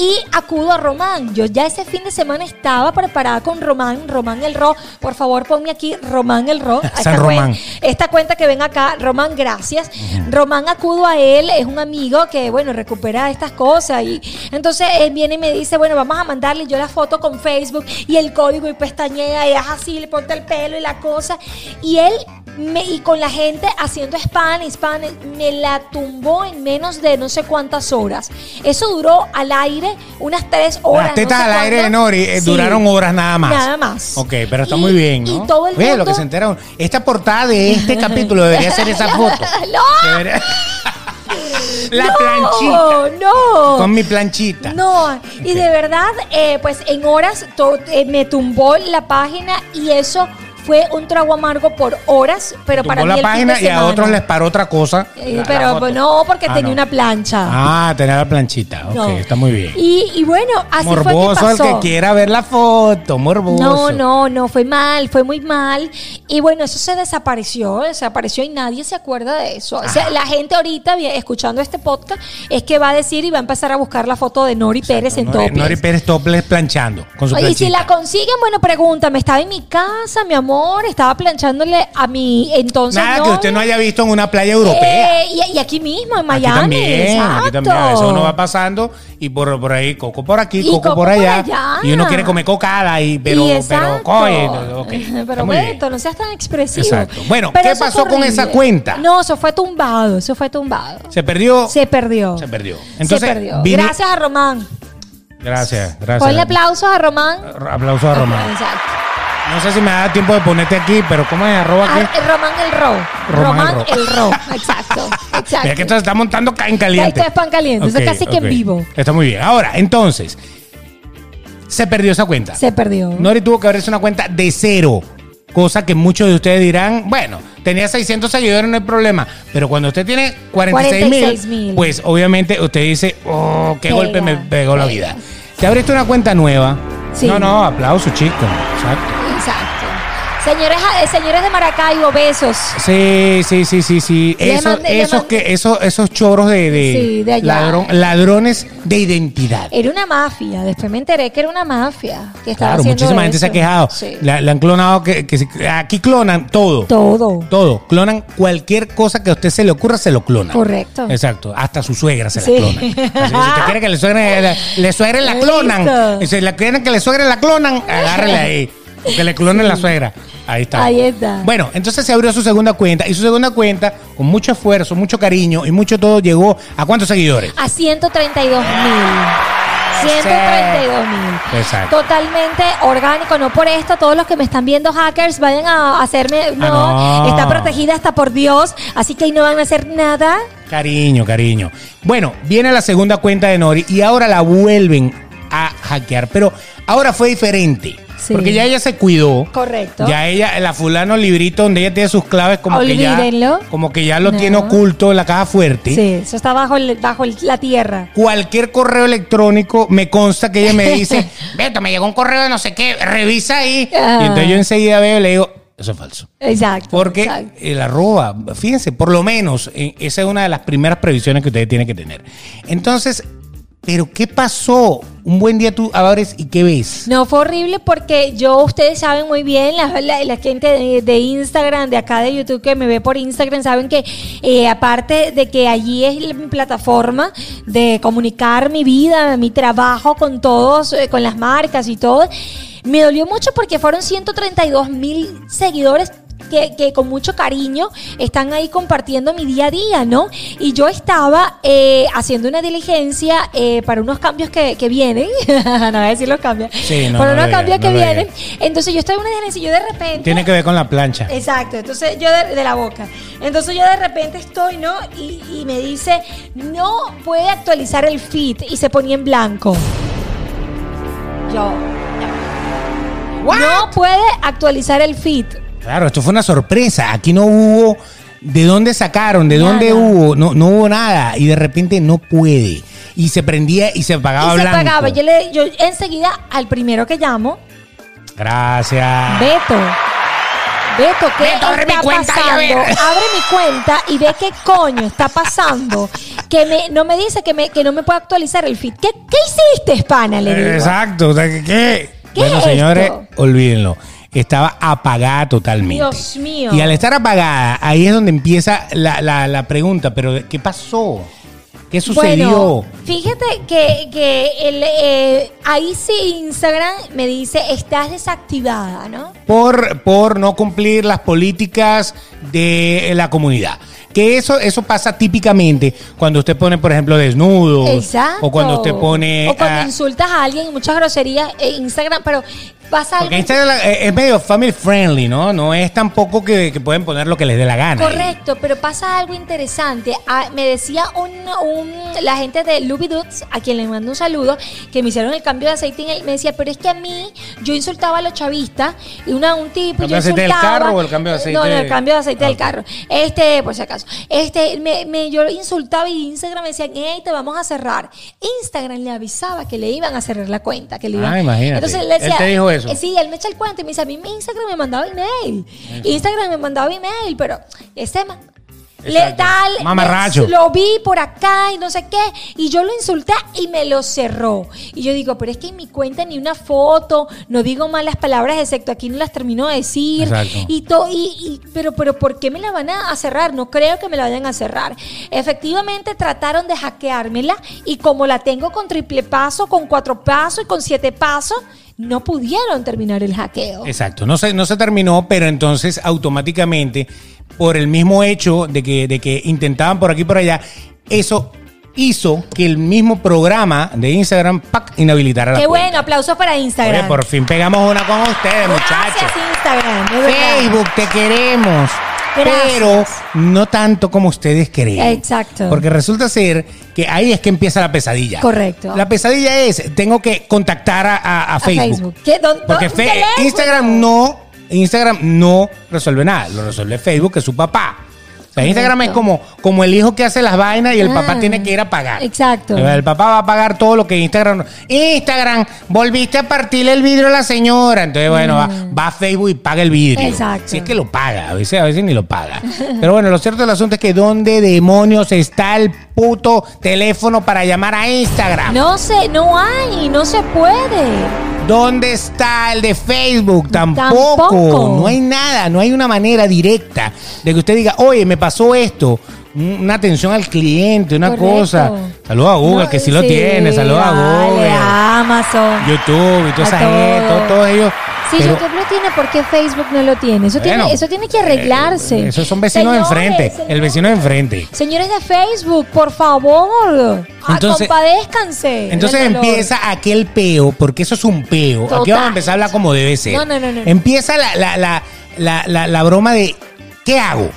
y acudo a Román. Yo ya ese fin de semana estaba preparada con Román, Román el Ro. Por favor, ponme aquí Román el Ro. San Esta cuen- Román. Esta cuenta que ven acá, Román, gracias. Román acudo a él, es un amigo que, bueno, recupera estas cosas. Y entonces él viene y me dice, bueno, vamos a mandarle yo la foto con Facebook y el código y pestañea y es así, le ponte el pelo y la cosa. Y él, me, y con la gente haciendo spam, spam, me la tumbó en menos de no sé cuántas horas. Eso duró al aire unas tres horas. Las tetas no sé al aire de. Nori eh, Sí. duraron horas nada más. Nada más. Ok, pero está Y- muy bien, y ¿no? todo el Oye, lo que se entera. Esta portada de este capítulo debería ser esa foto. ¡No! Debería- La no, planchita. No, Con mi planchita. No, y de verdad, eh, pues en horas to- eh, me tumbó la página y eso fue un trago amargo por horas, pero para mí la el fin de página y a semana. otros les paró otra cosa. Eh, La- la pero foto. no, porque Ah, tenía no. una plancha. Ah, tenía la planchita. Ok, No. está muy bien. Y, y bueno, así fue morboso que el pasó. que quiera ver la foto, morboso. No, no, no, fue mal, fue muy mal. Y bueno, eso se desapareció, desapareció y nadie se acuerda de eso. O sea, la gente ahorita vi- escuchando este podcast es que va a decir y va a empezar a buscar la foto de Nori Pérez en Nori. Nori Pérez Topless planchando con su Oye, y si la consiguen, bueno, pregúntame. Estaba en mi casa, mi amor, estaba planchándole a mi entonces. Nada que novio. usted no haya visto en una playa europea. Eh, y, y aquí mismo, en Aquí Miami. también, exacto. aquí también. A veces uno va pasando y por, por ahí, coco por aquí, coco, coco por, por allá. Y uno quiere comer cocada, y, pero, Y pero, coge. ok, está Pero. Beto, no seas tan expresivo. Exacto. Bueno, Pero ¿qué pasó con esa cuenta? No, eso fue tumbado, eso fue tumbado. Se perdió. Se perdió. Se perdió. Se Entonces, perdió. vine- Gracias a Román. Gracias, gracias. Ponle aplausos a Román. Aplausos a Román. Exacto. No sé si me da tiempo de ponerte aquí, pero ¿cómo es arroba Ah, aquí? eh, Román el Ro. Román Román, el Ro. Exacto. Exacto. Mira que esto se está montando en caliente. Esto es pan caliente, eso es casi que en vivo. Está muy bien. Ahora, entonces, se perdió esa cuenta. Se perdió. Nori tuvo que abrirse una cuenta de cero. Cosa que muchos de ustedes dirán, bueno, tenía 600 seguidores, no hay problema. Pero cuando usted tiene 46 46,000. mil, pues obviamente usted dice, oh, qué Pega, golpe me pegó la vida. Te abriste una cuenta nueva. Sí. No, no, aplauso, chico. Exacto. Exacto. Señores, eh, señores de Maracaibo, besos. Sí, sí, sí, sí, sí. Esos, mandé- que, esos, esos choros de, de, Sí, de allá. ladrón- ladrones de identidad. Era una mafia. Después me enteré que era una mafia. Que estaba Claro, haciendo muchísima gente se ha quejado. Sí. Le, le han clonado que, aquí clonan todo. Todo. Todo. Clonan cualquier cosa que a usted se le ocurra, se lo clonan. Correcto. Exacto. Hasta su suegra se Sí. la clonan. Así si usted quiere que le suegren, le, le suegren la clonan. Si le quieren que le suegren la clonan, agárrele ahí. O que le clonen la suegra. Ahí está. Ahí está. Bueno, entonces se abrió su segunda cuenta. Y su segunda cuenta, con mucho esfuerzo, mucho cariño y mucho todo, llegó a cuántos seguidores. A 132 mil. 132 mil. Exacto. Totalmente orgánico, no por esto. Todos los que me están viendo hackers vayan a hacerme. No, Ah, no. está protegida hasta por Dios. Así que ahí no van a hacer nada. Cariño, cariño. Bueno, viene la segunda cuenta de Nori y ahora la vuelven a hackear. Pero ahora fue diferente. Sí. Porque ya ella se cuidó. Correcto. Ya ella, la fulano librito donde ella tiene sus claves, como que ya. Como que ya lo No. tiene oculto en la caja fuerte. Sí, eso está bajo, el- bajo el- la tierra. Cualquier correo electrónico me consta que ella me dice, Beto, me llegó un correo de no sé qué, revisa ahí. Ah. Y entonces yo enseguida veo y le digo, eso es falso. Exacto. Porque exacto. el arroba, fíjense, por lo menos, eh, esa es una de las primeras previsiones que ustedes tienen que tener. Entonces, ¿pero qué pasó? Un buen día tú abres y ¿qué ves? No, fue horrible porque yo, ustedes saben muy bien, la, la- la gente de, Instagram, de acá de YouTube que me ve por Instagram, saben que eh, aparte de que allí es mi plataforma de comunicar mi vida, mi trabajo con todos, eh, con las marcas y todo, me dolió mucho porque fueron 132 mil seguidores que, que con mucho cariño están ahí compartiendo mi día a día, ¿no? Y yo estaba eh, haciendo una diligencia eh, para unos cambios que, que vienen, no voy a decir los cambios, Sí, no, para no unos cambios que no vienen. Entonces yo estaba en una diligencia y yo de repente... Tiene que ver con la plancha. Exacto, entonces yo de, de la boca. Entonces yo de repente estoy, ¿no? Y, y me dice, no puede actualizar el feed y se ponía en blanco. Yo. No puede actualizar el feed. Claro, esto fue una sorpresa. Aquí no hubo de dónde sacaron, de Nada. dónde hubo, no, no hubo nada. Y de repente no puede. Y se prendía y se apagaba y se blanco. pagaba. Yo, le, yo enseguida al primero que llamo, Gracias. Beto. Beto, ¿qué Beto, abre está mi cuenta y pasando? ver. Abre mi cuenta y ve qué coño está pasando. Que me, no me dice que, me, que no me puede actualizar el feed. ¿Qué, qué hiciste, Hispana? Le digo. Exacto. O sea, ¿qué? qué? ¿Qué bueno, es señores, esto? olvídenlo. Estaba apagada totalmente. Dios mío. Y al estar apagada, ahí es donde empieza la, la- la pregunta. Pero, ¿qué pasó? ¿Qué sucedió? Bueno, fíjate que, que el, eh, ahí sí Instagram me dice estás desactivada, ¿no? por, por no cumplir las políticas de la comunidad. Que eso, eso pasa típicamente cuando usted pone, por ejemplo, desnudos. Exacto. O cuando usted pone. O cuando ah, insultas a alguien y muchas groserías en Instagram, pero pasa algo. porque Instagram es medio family friendly, ¿no? No es tampoco que, que pueden poner lo que les dé la gana. Correcto, pero pasa algo interesante. Ah, me decía un, un- la gente de Luby Dudes, a quien le mando un saludo, que me hicieron el cambio de aceite en el, me decía, pero es que a mí, yo insultaba a los chavistas, y una, un tipo, ¿Cambio yo de aceite del carro o el cambio de aceite No, no, el cambio de aceite Ah, del carro. Este, por si acaso. Este, me, me- yo insultaba y Instagram me decían, hey, te vamos a cerrar. Instagram le avisaba que le iban a cerrar la cuenta, que le iban. Ah, imagínate. Entonces le decía, Él te dijo eso. Eh, Sí, él me echa el cuento y me dice, a mí mi Instagram me mandaba email. Instagram me mandaba email, pero ese le tal, Mamarracho. lo vi por acá y no sé qué, y yo lo insulté y me lo cerró. Y yo digo, pero es que en mi cuenta ni una foto, no digo malas palabras, excepto aquí no las termino de decir. Exacto. Y to- y, y- pero, pero ¿por qué me la van a a cerrar? No creo que me la vayan a cerrar. Efectivamente trataron de hackeármela y como la tengo con triple paso, con cuatro pasos y con siete pasos, no pudieron terminar el hackeo. Exacto, no se, no se terminó, pero entonces automáticamente, por el mismo hecho de que, de que intentaban por aquí y por allá, eso hizo que el mismo programa de Instagram ¡pac! inhabilitara la Qué cuenta. bueno, aplausos para Oye, Instagram. por fin pegamos una con ustedes, muchachos. Gracias Instagram, de verdad. Facebook, te queremos. Gracias. Pero no tanto como ustedes creen. Exacto. Porque resulta ser que ahí es que empieza la pesadilla. Correcto. La pesadilla es, tengo que contactar a, a- Facebook. ¿Qué? ¿Dó- Porque fe-? Instagram no, Instagram no resuelve nada. Lo resuelve Facebook, que es su papá. O sea, Instagram es como, como el hijo que hace las vainas y el Ah, papá tiene que ir a pagar. exacto. El papá va a pagar todo lo que Instagram. Instagram, volviste a partirle el vidrio a la señora. Entonces, bueno, va, va a Facebook y paga el vidrio. Mm. Exacto. Si es que lo paga, a veces, a veces ni lo paga. Pero bueno, lo cierto del asunto es que ¿dónde demonios está el puto teléfono para llamar a Instagram? No sé, no hay, no se puede. ¿Dónde está el de Facebook? Tampoco. Tampoco. No hay nada, no hay una manera directa de que usted diga, oye, me pasó esto. Un- Una atención al cliente, una Correcto. cosa. Saludos a Google, No, que sí, lo tiene. Saludos a Google. a Amazon. YouTube y toda A esa todo. gente, todos, todos ellos. Si Pero- YouTube lo tiene, ¿por qué Facebook no lo tiene? Eso, Bueno, tiene, eso tiene que arreglarse. eh, esos son vecinos de Señores, enfrente. El vecino de enfrente. Señores de Facebook, por favor, Entonces- compadézcanse. Entonces empieza aquel peo, porque eso es un peo. Aquí vamos a empezar a hablar como debe ser. No, no, no, no. Empieza la, la, la, la, la- la broma de ¿qué hago?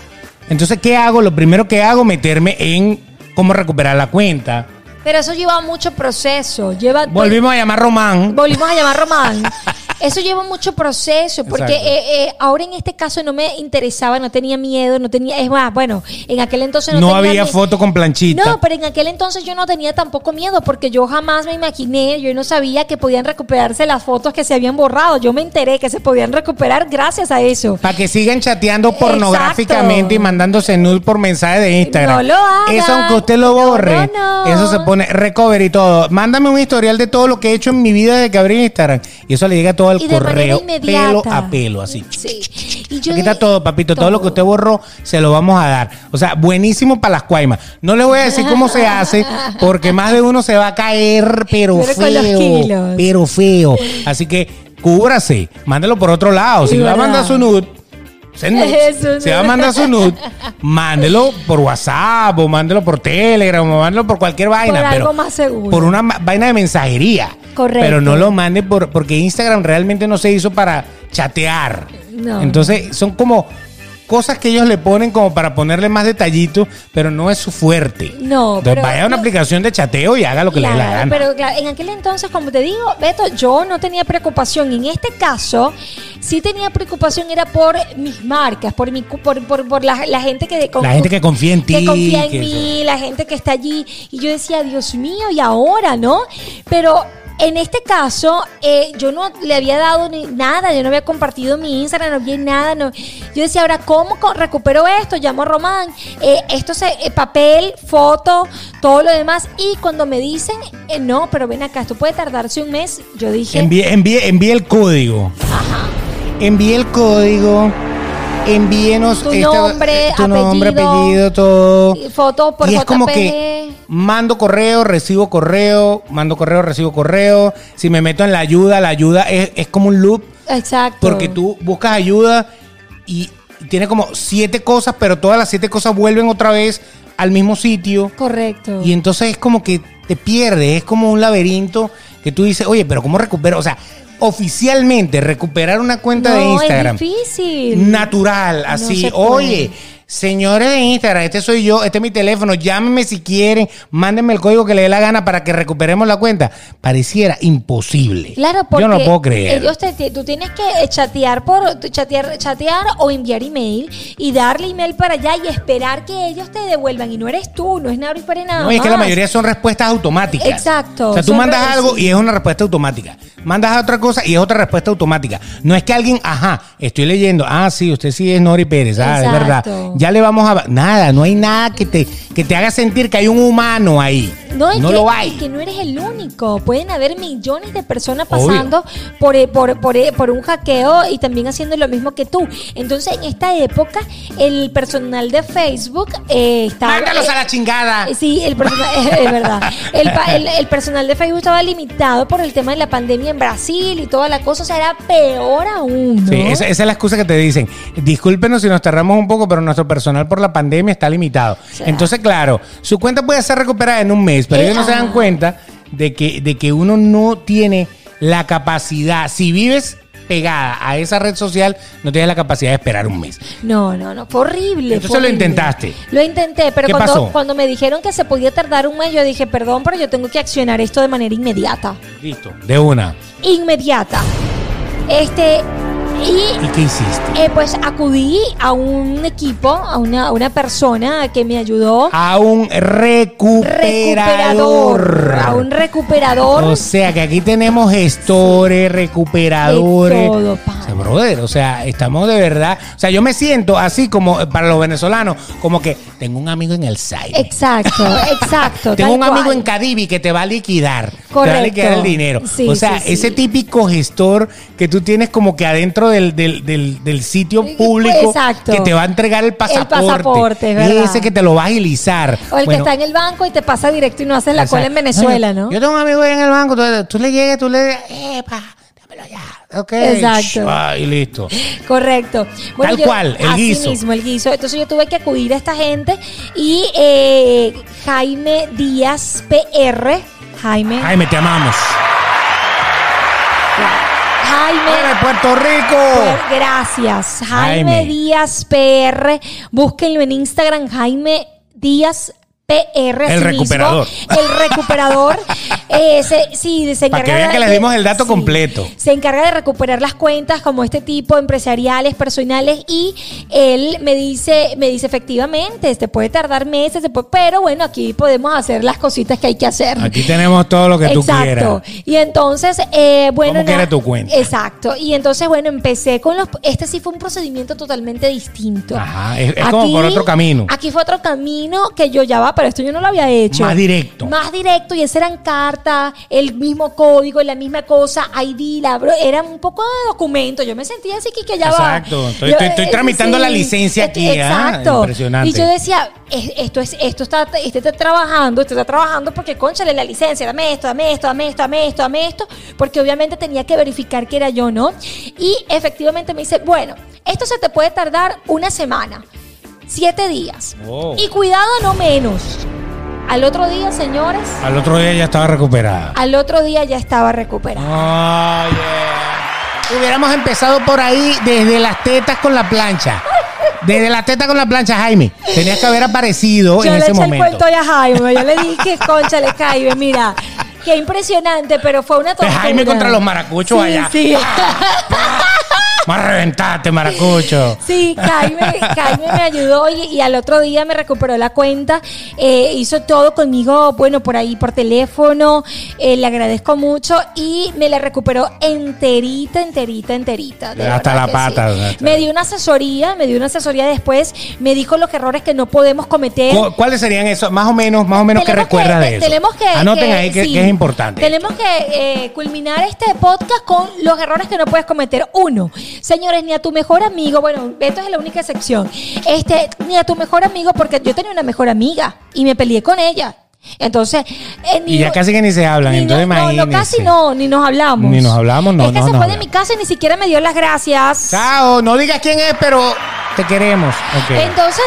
Entonces, ¿qué hago? Lo primero que hago, meterme en cómo recuperar la cuenta. Pero eso lleva mucho proceso. Lleva, Volvimos a llamar Román. Volvimos a llamar Román. Eso lleva mucho proceso, porque eh, eh, ahora en este caso no me interesaba, no tenía miedo, no tenía, es más, bueno, en aquel entonces no, No, tenía había foto con planchita. No, pero en aquel entonces yo no tenía tampoco miedo, porque yo jamás me imaginé, yo no sabía que podían recuperarse las fotos que se habían borrado. Yo me enteré que se podían recuperar gracias a eso. Para que sigan chateando pornográficamente Exacto. y mandándose nude por mensaje de Instagram. No lo hagan. Eso aunque usted lo borre, no, no. eso se pone recover y todo. Mándame un historial de todo lo que he hecho en mi vida desde que abrí Instagram. Y eso le llega todo al Y correo, pelo a pelo, así. Sí. Y yo Aquí está todo, papito. Todo. lo que usted borró, se lo vamos a dar. O sea, buenísimo para las cuaimas. No le voy a decir cómo se hace, porque más de uno se va a caer, pero, Pero feo. Pero feo. Así que cúbrase. Mándelo por otro lado. Si le va a mandar su nude. se va a mandar su nude, mándelo por WhatsApp o mándelo por Telegram o mándelo por cualquier vaina. Por pero algo más seguro. Por una vaina de mensajería. Correcto. Pero no lo mande por, porque Instagram realmente no se hizo para chatear. No. Entonces son como cosas que ellos le ponen como para ponerle más detallitos, pero no es su fuerte. No, Entonces pero- vaya a una no. aplicación de chateo y haga lo que le dé la gana. Pero claro, en aquel entonces, como te digo, Beto, yo no tenía preocupación. En este caso, sí tenía preocupación, era por mis marcas, por mi por, por, por la, la gente que La gente que confía en ti, Que confía en que mí, la gente que está allí. Y yo decía, Dios mío, ¿y ahora, no? Pero. En este caso, eh, yo no le había dado ni nada, yo no había compartido mi Instagram, no había nada. No. Yo decía, ahora, ¿cómo recupero esto? Llamo a Román, eh, esto se, eh, papel, foto, todo lo demás. Y cuando me dicen, eh, no, pero ven acá, esto puede tardarse un mes, yo dije, Envíe, envíe, envíe el código. Envíe el código. Envíenos Tu esta- nombre, tu nombre, apellido, apellido, todo. foto por y es JPG. como que mando correo, recibo correo, mando correo, recibo correo. Si me meto en la ayuda, la ayuda es, es como un loop Exacto. porque tú buscas ayuda y tiene como siete cosas, pero todas las siete cosas vuelven otra vez al mismo sitio. Correcto. Y entonces es como que te pierdes, es como un laberinto que tú dices, oye, pero ¿cómo recupero? O sea, oficialmente recuperar una cuenta de Instagram Es difícil. natural, así, oye. Señores de Instagram, este soy yo, este es mi teléfono, llámenme si quieren, mándenme el código que le dé la gana para que recuperemos la cuenta. Pareciera imposible. Claro, porque Yo no puedo creer. ellos te, tú tienes que eh, chatear por chatear, chatear o enviar email y darle email para allá y esperar que ellos te devuelvan y no eres tú, no es nada para nada. No, y es que la más. mayoría son respuestas automáticas. Exacto, O sea, tú mandas algo y es una respuesta automática. Mandas a otra cosa y es otra respuesta automática. No es que alguien, ajá, estoy leyendo, ah, sí, usted sí es Nori Pérez, ah, es Exacto. verdad. Ya le vamos a... Nada, no hay nada que te, que te haga sentir que hay un humano ahí. No, y que, lo hay. que no eres el único. Pueden haber millones de personas pasando por, eh, por, por, eh, por un hackeo y también haciendo lo mismo que tú. Entonces, en esta época, el personal de Facebook eh, estaba. Mándalos eh, a la chingada. Sí, el personal, es verdad. El, el- el personal de Facebook estaba limitado por el tema de la pandemia en Brasil y toda la cosa. O sea, era peor aún. ¿no? Sí, esa, esa es la excusa que te dicen. Discúlpenos si nos tardamos un poco, pero nuestro personal por la pandemia está limitado. Entonces, claro, su cuenta puede ser recuperada en un mes, pero ellos no se dan cuenta de que, de que uno no tiene la capacidad. Si vives pegada a esa red social, no tienes la capacidad de esperar un mes. No, no, no, fue horrible. Entonces lo intentaste. Lo intenté, pero ¿Qué cuando, pasó? cuando me dijeron que se podía tardar un mes, yo dije, perdón, pero yo tengo que accionar esto de manera inmediata. Listo. De una. Inmediata. Este, ¿Y qué hiciste? Eh, pues acudí a un equipo, a una, a una persona que me ayudó. A un recuperador. A un recuperador. O sea que aquí tenemos gestores, recuperadores. De todo, pa. O sea, brother, o sea, estamos de verdad. O sea, yo me siento así como eh, para los venezolanos, como que tengo un amigo en el site. Exacto, exacto. Tengo un amigo cual. en Cadivi que te va a liquidar. Te va a Correcto. liquidar el dinero. Sí, o sea, sí, sí. ese típico gestor que tú tienes como que adentro del, del, del, del sitio público Exacto. que te va a entregar el pasaporte. pasaporte, es verdad. Ese que te lo va a agilizar. O el Bueno, que está en el banco y te pasa directo y no haces la cola en. Venezuela, ¿no? Yo tengo un amigo ahí en el banco, tú, tú le llegas, tú le dices, epa, dámelo ya. Ok. Exacto. Ah, y listo. Correcto. Tal cual, el así guiso. mismo, el guiso. Entonces yo tuve que acudir a esta gente y eh, Jaime Díaz PR, Jaime, Jaime, te amamos. Jaime de Puerto Rico. Pues, gracias. Jaime, Jaime. Díaz PR. Búsquenlo en Instagram, Jaime Díaz PR. El recuperador. mismo. El recuperador. Eh, se- sí, se Para que encarga vean de- que les dimos el dato completo. Se encarga de recuperar las cuentas como este tipo empresariales, personales y él me dice, me dice efectivamente, este puede tardar meses, se puede- pero bueno, aquí podemos hacer las cositas que hay que hacer. Aquí tenemos todo lo que tú Exacto. quieras. Y entonces, eh, bueno. ¿Cómo na- tu cuenta? Exacto. Y entonces, bueno, empecé con los. Este sí fue un procedimiento totalmente distinto. Ajá, es- es como por otro camino. Aquí fue otro camino que yo ya va, pero esto yo no lo había hecho. Más directo. Más directo. Y ese eran cartas, el mismo código, la misma cosa, ID, la bro- era un poco de documento. Yo me sentía así que, que ya va. Exacto. Estoy- eh, tramitando la licencia aquí, ¿ah? Exacto. Impresionante. Y yo decía, "Es- esto es, esto está, este está trabajando, este está trabajando porque conchale la licencia, dame esto, dame esto, dame esto, dame esto, dame esto, porque obviamente tenía que verificar que era yo, ¿no? Y efectivamente me dice, bueno, esto se te puede tardar una semana, siete días. Oh. Y cuidado no menos. Al otro día, señores, Al otro día ya estaba recuperada. al otro día ya estaba recuperado. Oh, yeah. Hubiéramos empezado por ahí desde las tetas con la plancha. Desde las tetas con la plancha, Jaime. Tenías que haber aparecido Yo en le ese eché el momento. cuento a Jaime, yo le dije, conchale, Jaime, mira, qué impresionante, pero fue una De tortura. Jaime contra los maracuchos Sí, allá. Sí, Más reventaste, maracucho. Sí, Jaime, Jaime me ayudó y, y al otro día me recuperó la cuenta. eh, hizo todo conmigo, bueno, por ahí por teléfono. eh, le agradezco mucho y me la recuperó enterita, enterita, enterita. de Hasta la pata, sí. Me dio una asesoría, me dio una asesoría después. Me dijo los errores que no podemos cometer. ¿Cu- ¿Cuáles serían esos? Más o menos, más o menos que Tenemos recuerdas que- de eso. Tenemos que. Anoten ahí que, sí. que es importante. Tenemos que eh, culminar este podcast con los errores que no puedes cometer. Uno, señores, ni a tu mejor amigo, bueno, esto es la única excepción. Este, ni a tu mejor amigo, porque yo tenía una mejor amiga y me peleé con ella. Entonces, eh, ni- Y ya casi que ni se hablan, ni entonces no, no, casi no, ni nos hablamos. Ni nos hablamos, no, Es que no se fue de mi casa y ni siquiera me dio las gracias. Chao, no digas quién es, pero te queremos. Entonces,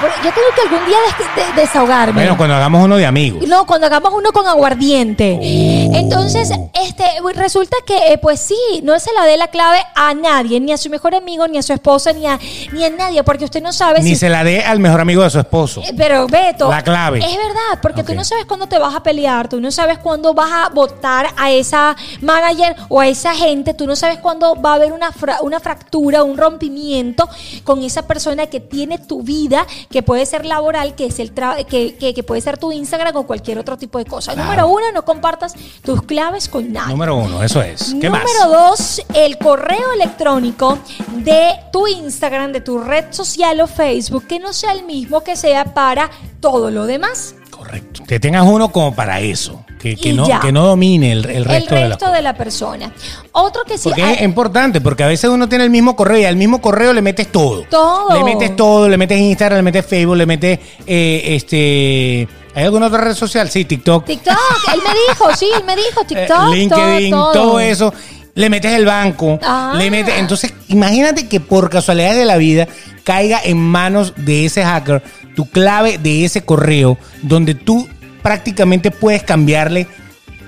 por- yo tengo que algún día des- de- desahogarme. bueno, cuando hagamos uno de amigos. No, cuando hagamos uno con aguardiente. Oh. Entonces, este, resulta que, eh, pues sí, no se la dé la clave a nadie, ni a su mejor amigo, ni a su esposa, ni a, ni a nadie, porque usted no sabe Ni si. se la dé al mejor amigo de su esposo. Eh, Pero Beto, La clave. es verdad, porque tú no sabes cuándo te vas a pelear, tú no sabes cuándo vas a votar a esa manager o a esa gente, tú no sabes cuándo va a haber una, fra- una fractura, un rompimiento con esa persona que tiene tu vida, que puede ser laboral, que es el que, que- que puede ser tu Instagram o cualquier otro tipo de cosa. Claro. Número uno, no compartas tus claves con nadie. Número uno, eso es. ¿Qué Número más? dos, el correo electrónico de tu Instagram, de tu red social o Facebook, que no sea el mismo que sea para todo lo demás. Correcto. Que tengas uno como para eso. Que, que no, ya. que no domine el, el resto, el de la resto de la persona. Otro que sí. Porque ah, es importante, porque a veces uno tiene el mismo correo y al mismo correo le metes todo. Todo. Le metes todo, le metes Instagram, le metes Facebook, le metes eh, este. ¿Hay alguna otra red social? Sí, TikTok. TikTok, él me dijo, sí, él me dijo eh, TikTok. LinkedIn, todo, todo. eso. Le metes el banco, Ah. le metes. Entonces, imagínate que por casualidades de la vida caiga en manos de ese hacker tu clave de ese correo, donde tú prácticamente puedes cambiarle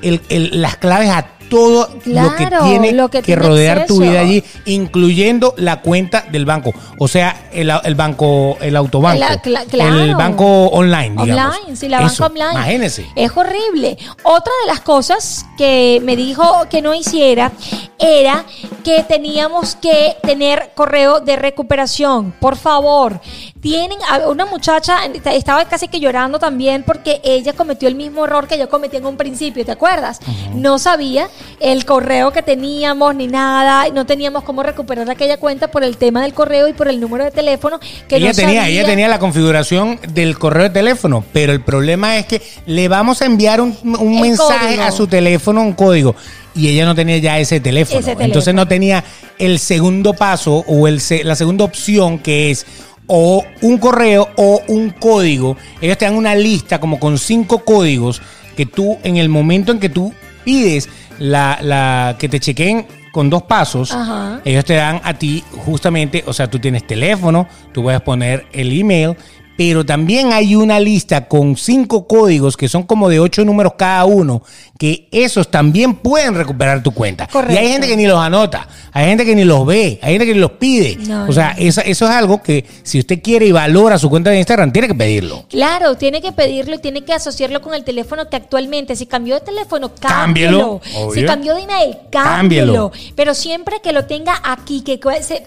el- el- las claves a todo lo que tiene lo que que, tiene rodear tu vida allí, incluyendo la cuenta del banco. O sea, el, el banco, el autobanco. La- cla- claro. El banco online, digamos. Online, sí, la banca online. Imagínense. Es horrible. Otra de las cosas que me dijo que no hiciera era que teníamos que tener correo de recuperación. Por favor, tienen a- una muchacha estaba casi que llorando también porque ella cometió el mismo error que yo cometí en un principio, ¿te acuerdas? No sabía el correo que teníamos ni nada, no teníamos cómo recuperar aquella cuenta por el tema del correo y por el número de teléfono que ella no tenía, sabía. ella tenía la configuración del correo de teléfono, pero el problema es que le vamos a enviar un, mensaje código. a su teléfono, un código. Y ella no tenía ya ese teléfono. Ese Entonces no tenía el segundo paso o el, la segunda opción que es o un correo o un código. Ellos te dan una lista como con cinco códigos que tú en el momento en que tú pides la, la que te chequen con dos pasos, Ajá. ellos te dan a ti justamente, o sea, tú tienes teléfono, tú puedes poner el email, pero también hay una lista con cinco códigos que son como de ocho números cada uno, que esos también pueden recuperar tu cuenta. Correcto. Y hay gente que ni los anota, hay gente que ni los ve, hay gente que ni los pide. No, o sea, no. esa- eso es algo que si usted quiere y valora su cuenta de Instagram, tiene que pedirlo. Claro, tiene que pedirlo y tiene que asociarlo con el teléfono que actualmente, si cambió de teléfono, Cámbielo, cámbielo. Si cambió de email, Cámbielo. cámbielo. Pero siempre que lo tenga aquí, que,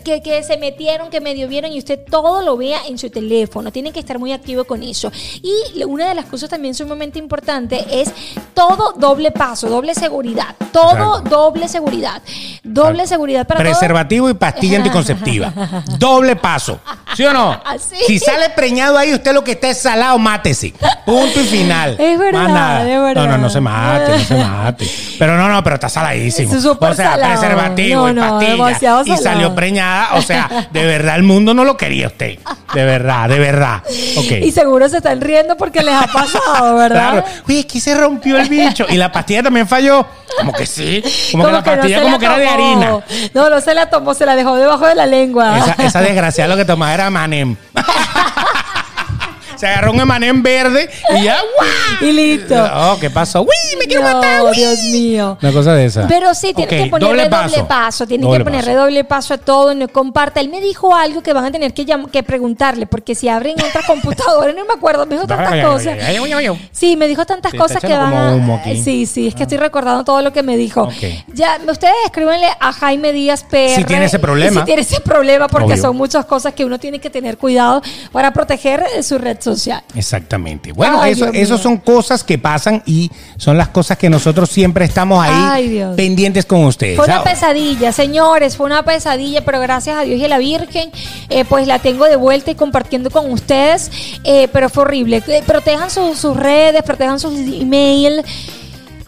que, que se metieron, que medio vieron y usted todo lo vea en su teléfono. Tiene que estar muy activo con eso. Y una de las cosas también sumamente importante es todo doble paso, doble seguridad. Todo Exacto. doble seguridad. Doble seguridad para todo. Preservativo y pastilla anticonceptiva. Doble paso. ¿Sí o no? Así. Si sale preñado ahí, usted lo que está es salado, mátese. Punto y final. Es verdad, Más nada. es verdad. No, no, no se mate, no se mate. Pero no, no, pero está saladísimo. Es o sea, salado. preservativo No, y pastilla. y salió preñada. O sea, de verdad, el mundo no lo quería usted. De verdad, de verdad. Ok. Y seguro se están riendo porque les ha pasado, ¿verdad? Claro. Oye, es que se rompió el bicho. Y la pastilla también falló. Como que sí. Como, que la pastilla como la que era de harina. No, no se la tomó, se la dejó debajo de la lengua. Esa, esa desgraciada lo que tomaba era manem. Se agarró un emanem verde y ya, ¡guau! Y listo. Oh, ¿qué pasó? ¡Uy, me quiero No, matar! uy! Dios mío. Una cosa de esa. Pero sí, tiene Ok, que ponerle doble paso. Tiene Doble que ponerle paso. doble paso a todo. No comparta. Él me dijo algo que van a tener que, preguntarle, porque si abren otra computadora, no me acuerdo, me dijo tantas cosas. Sí, me dijo tantas Sí, cosas que van a. humo aquí. Sí, sí, es que estoy recordando todo lo que me dijo. Ya, ustedes escríbanle a Jaime Díaz PR. Si tiene ese problema. Si tiene ese problema, porque Obvio. son muchas cosas que uno tiene que tener cuidado para proteger eh, su red social. Exactamente. Bueno, Ay, eso, eso son cosas que pasan y son las cosas que nosotros siempre estamos ahí Ay, pendientes con ustedes. Fue una pesadilla, señores, fue una pesadilla, pero gracias a Dios y a la Virgen, eh, pues la tengo de vuelta y compartiendo con ustedes, eh, pero fue horrible. Eh, Protejan sus- sus redes, protejan sus email,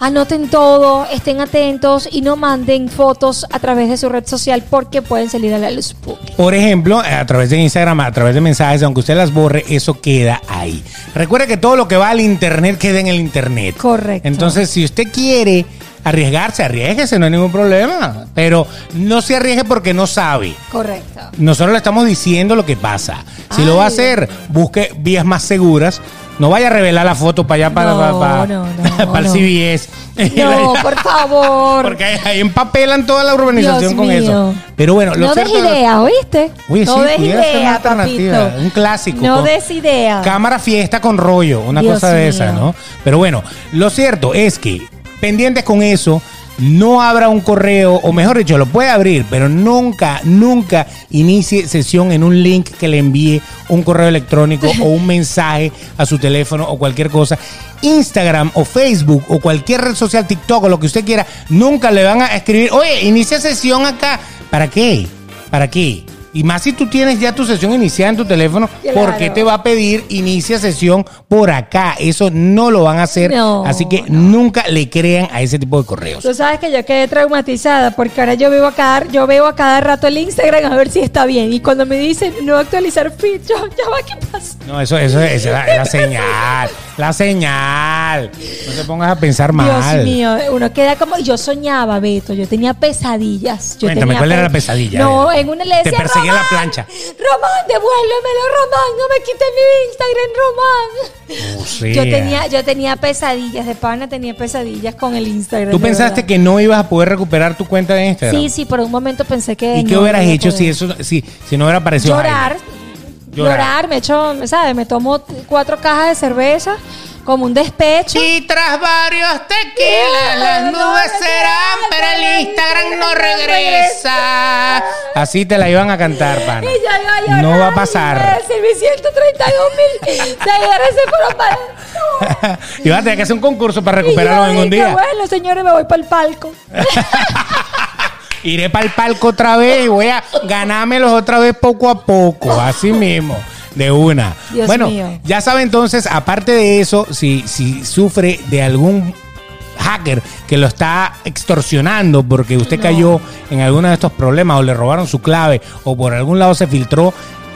anoten todo, estén atentos y no manden fotos a través de su red social porque pueden salir a la luz pública. Por ejemplo, a través de Instagram, a través de mensajes, aunque usted las borre, eso queda ahí. Recuerde que todo lo que va al internet queda en el internet. Correcto. Entonces, si usted quiere arriesgarse, arriesguese, no hay ningún problema. Pero no se arriesgue porque no sabe. Correcto. Nosotros le estamos diciendo lo que pasa. Si lo va a hacer, busque vías más seguras. No vaya a revelar la foto para allá, para, No, para, para- no, no, para el. CBS. No, por favor. Porque ahí, empapelan toda la urbanización Dios con mío. eso. Pero bueno, lo no des ideas, ¿oíste? Oye, no sí, des papito. un clásico. No des ideas. Cámara fiesta con rollo, una Dios cosa de esa, mío. ¿no? Pero bueno, lo cierto es que pendientes con eso, no abra un correo, o mejor dicho, lo puede abrir, pero nunca, nunca inicie sesión en un link que le envíe un correo electrónico o un mensaje a su teléfono o cualquier cosa. Instagram o Facebook o cualquier red social, TikTok o lo que usted quiera, nunca le van a escribir, oye, inicia sesión acá. ¿Para qué? ¿Para qué? Y más si tú tienes ya tu sesión iniciada en tu teléfono, ¿por qué te va a pedir inicia sesión por acá? Eso no lo van a hacer. No, así que no. nunca le crean a ese tipo de correos. Tú sabes que yo quedé traumatizada porque ahora yo veo a cada, yo veo a cada rato el Instagram a ver si está bien. Y cuando me dicen no actualizar feed, yo, ya va, ¿qué pasa? No, eso, eso, es la, la señal. La señal. No te pongas a pensar mal. Dios mío, uno queda como. Yo soñaba, Beto, yo tenía pesadillas. Yo Cuéntame, tenía ¿cuál era la pesadilla? No, en una le ¿Te decía, perseguía seguía la plancha. Román, devuélvemelo, Román, no me quites mi Instagram, Román. O sea, Yo tenía, yo tenía pesadillas, de pana tenía pesadillas con el Instagram. ¿Tú pensaste verdad. que no ibas a poder recuperar tu cuenta de Instagram? Sí, sí, por un momento pensé que. ¿Y qué hubieras hecho si eso si, si no hubiera aparecido Llorar, Jaime? Llorar, me echo, ¿sabes? Me tomo cuatro cajas de cerveza como un despecho. Y tras varios tequilas, las nubes serán, pero el Instagram no regresa. Así te la iban a cantar, pana. Y yo iba a llorar, No va a y pasar. decir, mis 132 mil seguidores se fueron para... y vas a tener que hacer un concurso para Y recuperarlo en un día. Bueno, señores, me voy para el palco. Iré para el palco otra vez y voy a ganármelos otra vez poco a poco, así mismo. De una. Dios bueno, mío. ya sabe entonces, aparte de eso, si, si sufre de algún hacker que lo está extorsionando porque usted No. cayó en alguno de estos problemas o le robaron su clave o por algún lado se filtró,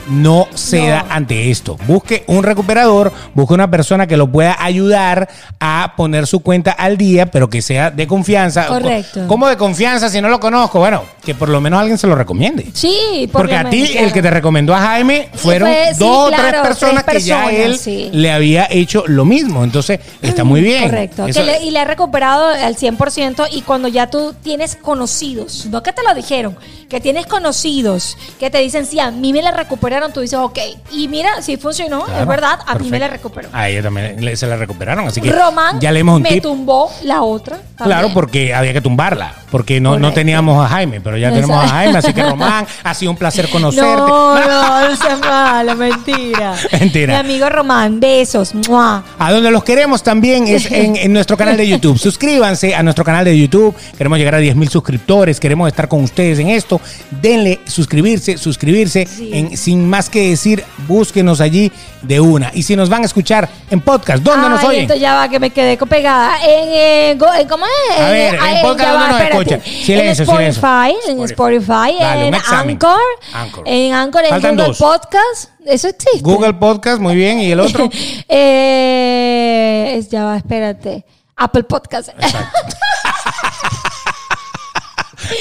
no ceda No. ante esto. Busque un recuperador, busque una persona que lo pueda ayudar a poner su cuenta al día, pero que sea de confianza. Correcto. ¿Cómo de confianza si no lo conozco? Bueno, que por lo menos alguien se lo recomiende. Sí, Porque a ti, el que te recomendó a Jaime, fueron dos o claro, tres personas tres que ya él sí. le había hecho lo mismo. Entonces, está muy bien. Correcto. Eso- Que le- y le ha recuperado al 100% y cuando ya tú tienes conocidos, no que te lo dijeron, que tienes conocidos que te dicen, sí, a mí me la recuperaron, tú dices, ok. Y mira, si funcionó, Claro, es verdad, a mí me la perfecto. recuperó. A ella también se la recuperaron, así que Román ya leemos un me tip. tumbó la otra. Claro, porque había que tumbarla, porque no, no teníamos a Jaime, pero ya Exacto. tenemos a Jaime, así que Román, ha sido un placer conocerte. No, no, no seas mala, mentira. Mentira. Mi amigo Román, besos. ¡mua! A donde los queremos también es en, en nuestro canal de YouTube. Suscríbanse a nuestro canal de YouTube. Queremos llegar a 10 mil suscriptores. Queremos estar con ustedes en esto. Denle suscribirse, suscribirse. Sí. En, sin más que decir, búsquenos allí de una. Y si nos van a escuchar en podcast, ¿dónde nos oyen? entonces ya va, que me quedé pegada. En, eh, en- ¿Cómo es? A ver, en podcast, ya ¿dónde va, nos espérate. escuchan? Silencio, en Spotify, silencio. en Spotify, Dale, en. Anchor, Anchor. en Anchor, en Faltan Google dos. Podcast. Eso existe. Google Podcast, muy bien. ¿Y el otro? eh, es- ya va, espérate. Apple Podcast.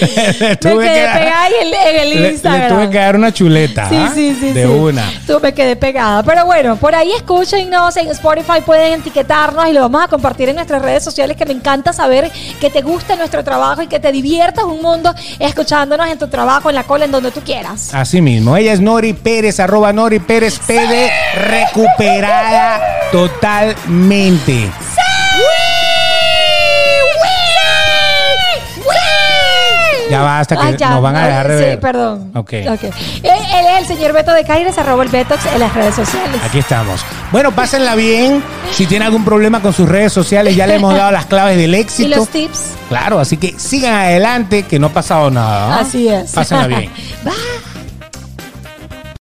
Le me tuve quedé que pegada en, en el le- le Instagram. tuve que dar una chuleta. Sí, ¿ah? sí, sí. De sí. una. Tú me quedé pegada. Pero bueno, por ahí escúchenos en Spotify, pueden etiquetarnos y lo vamos a compartir en nuestras redes sociales. Que me encanta saber que te gusta nuestro trabajo y que te diviertas un mundo escuchándonos en tu trabajo, en la cola, en donde tú quieras. Así mismo. Ella es Nori Pérez, arroba Nori Pérez PD, recuperada totalmente. Ya basta que Ay, ya, nos van a dejar de Sí, ver. perdón. Ok. Él, él es el señor Beto de Caires, arroba el Betox en las redes sociales. Aquí estamos. Bueno, pásenla bien. Si tiene algún problema con sus redes sociales, ya le hemos dado las claves del Y éxito. los tips. Claro, así que sigan adelante, que no ha pasado nada. ¿ah? Así es. Pásenla bien. Bye.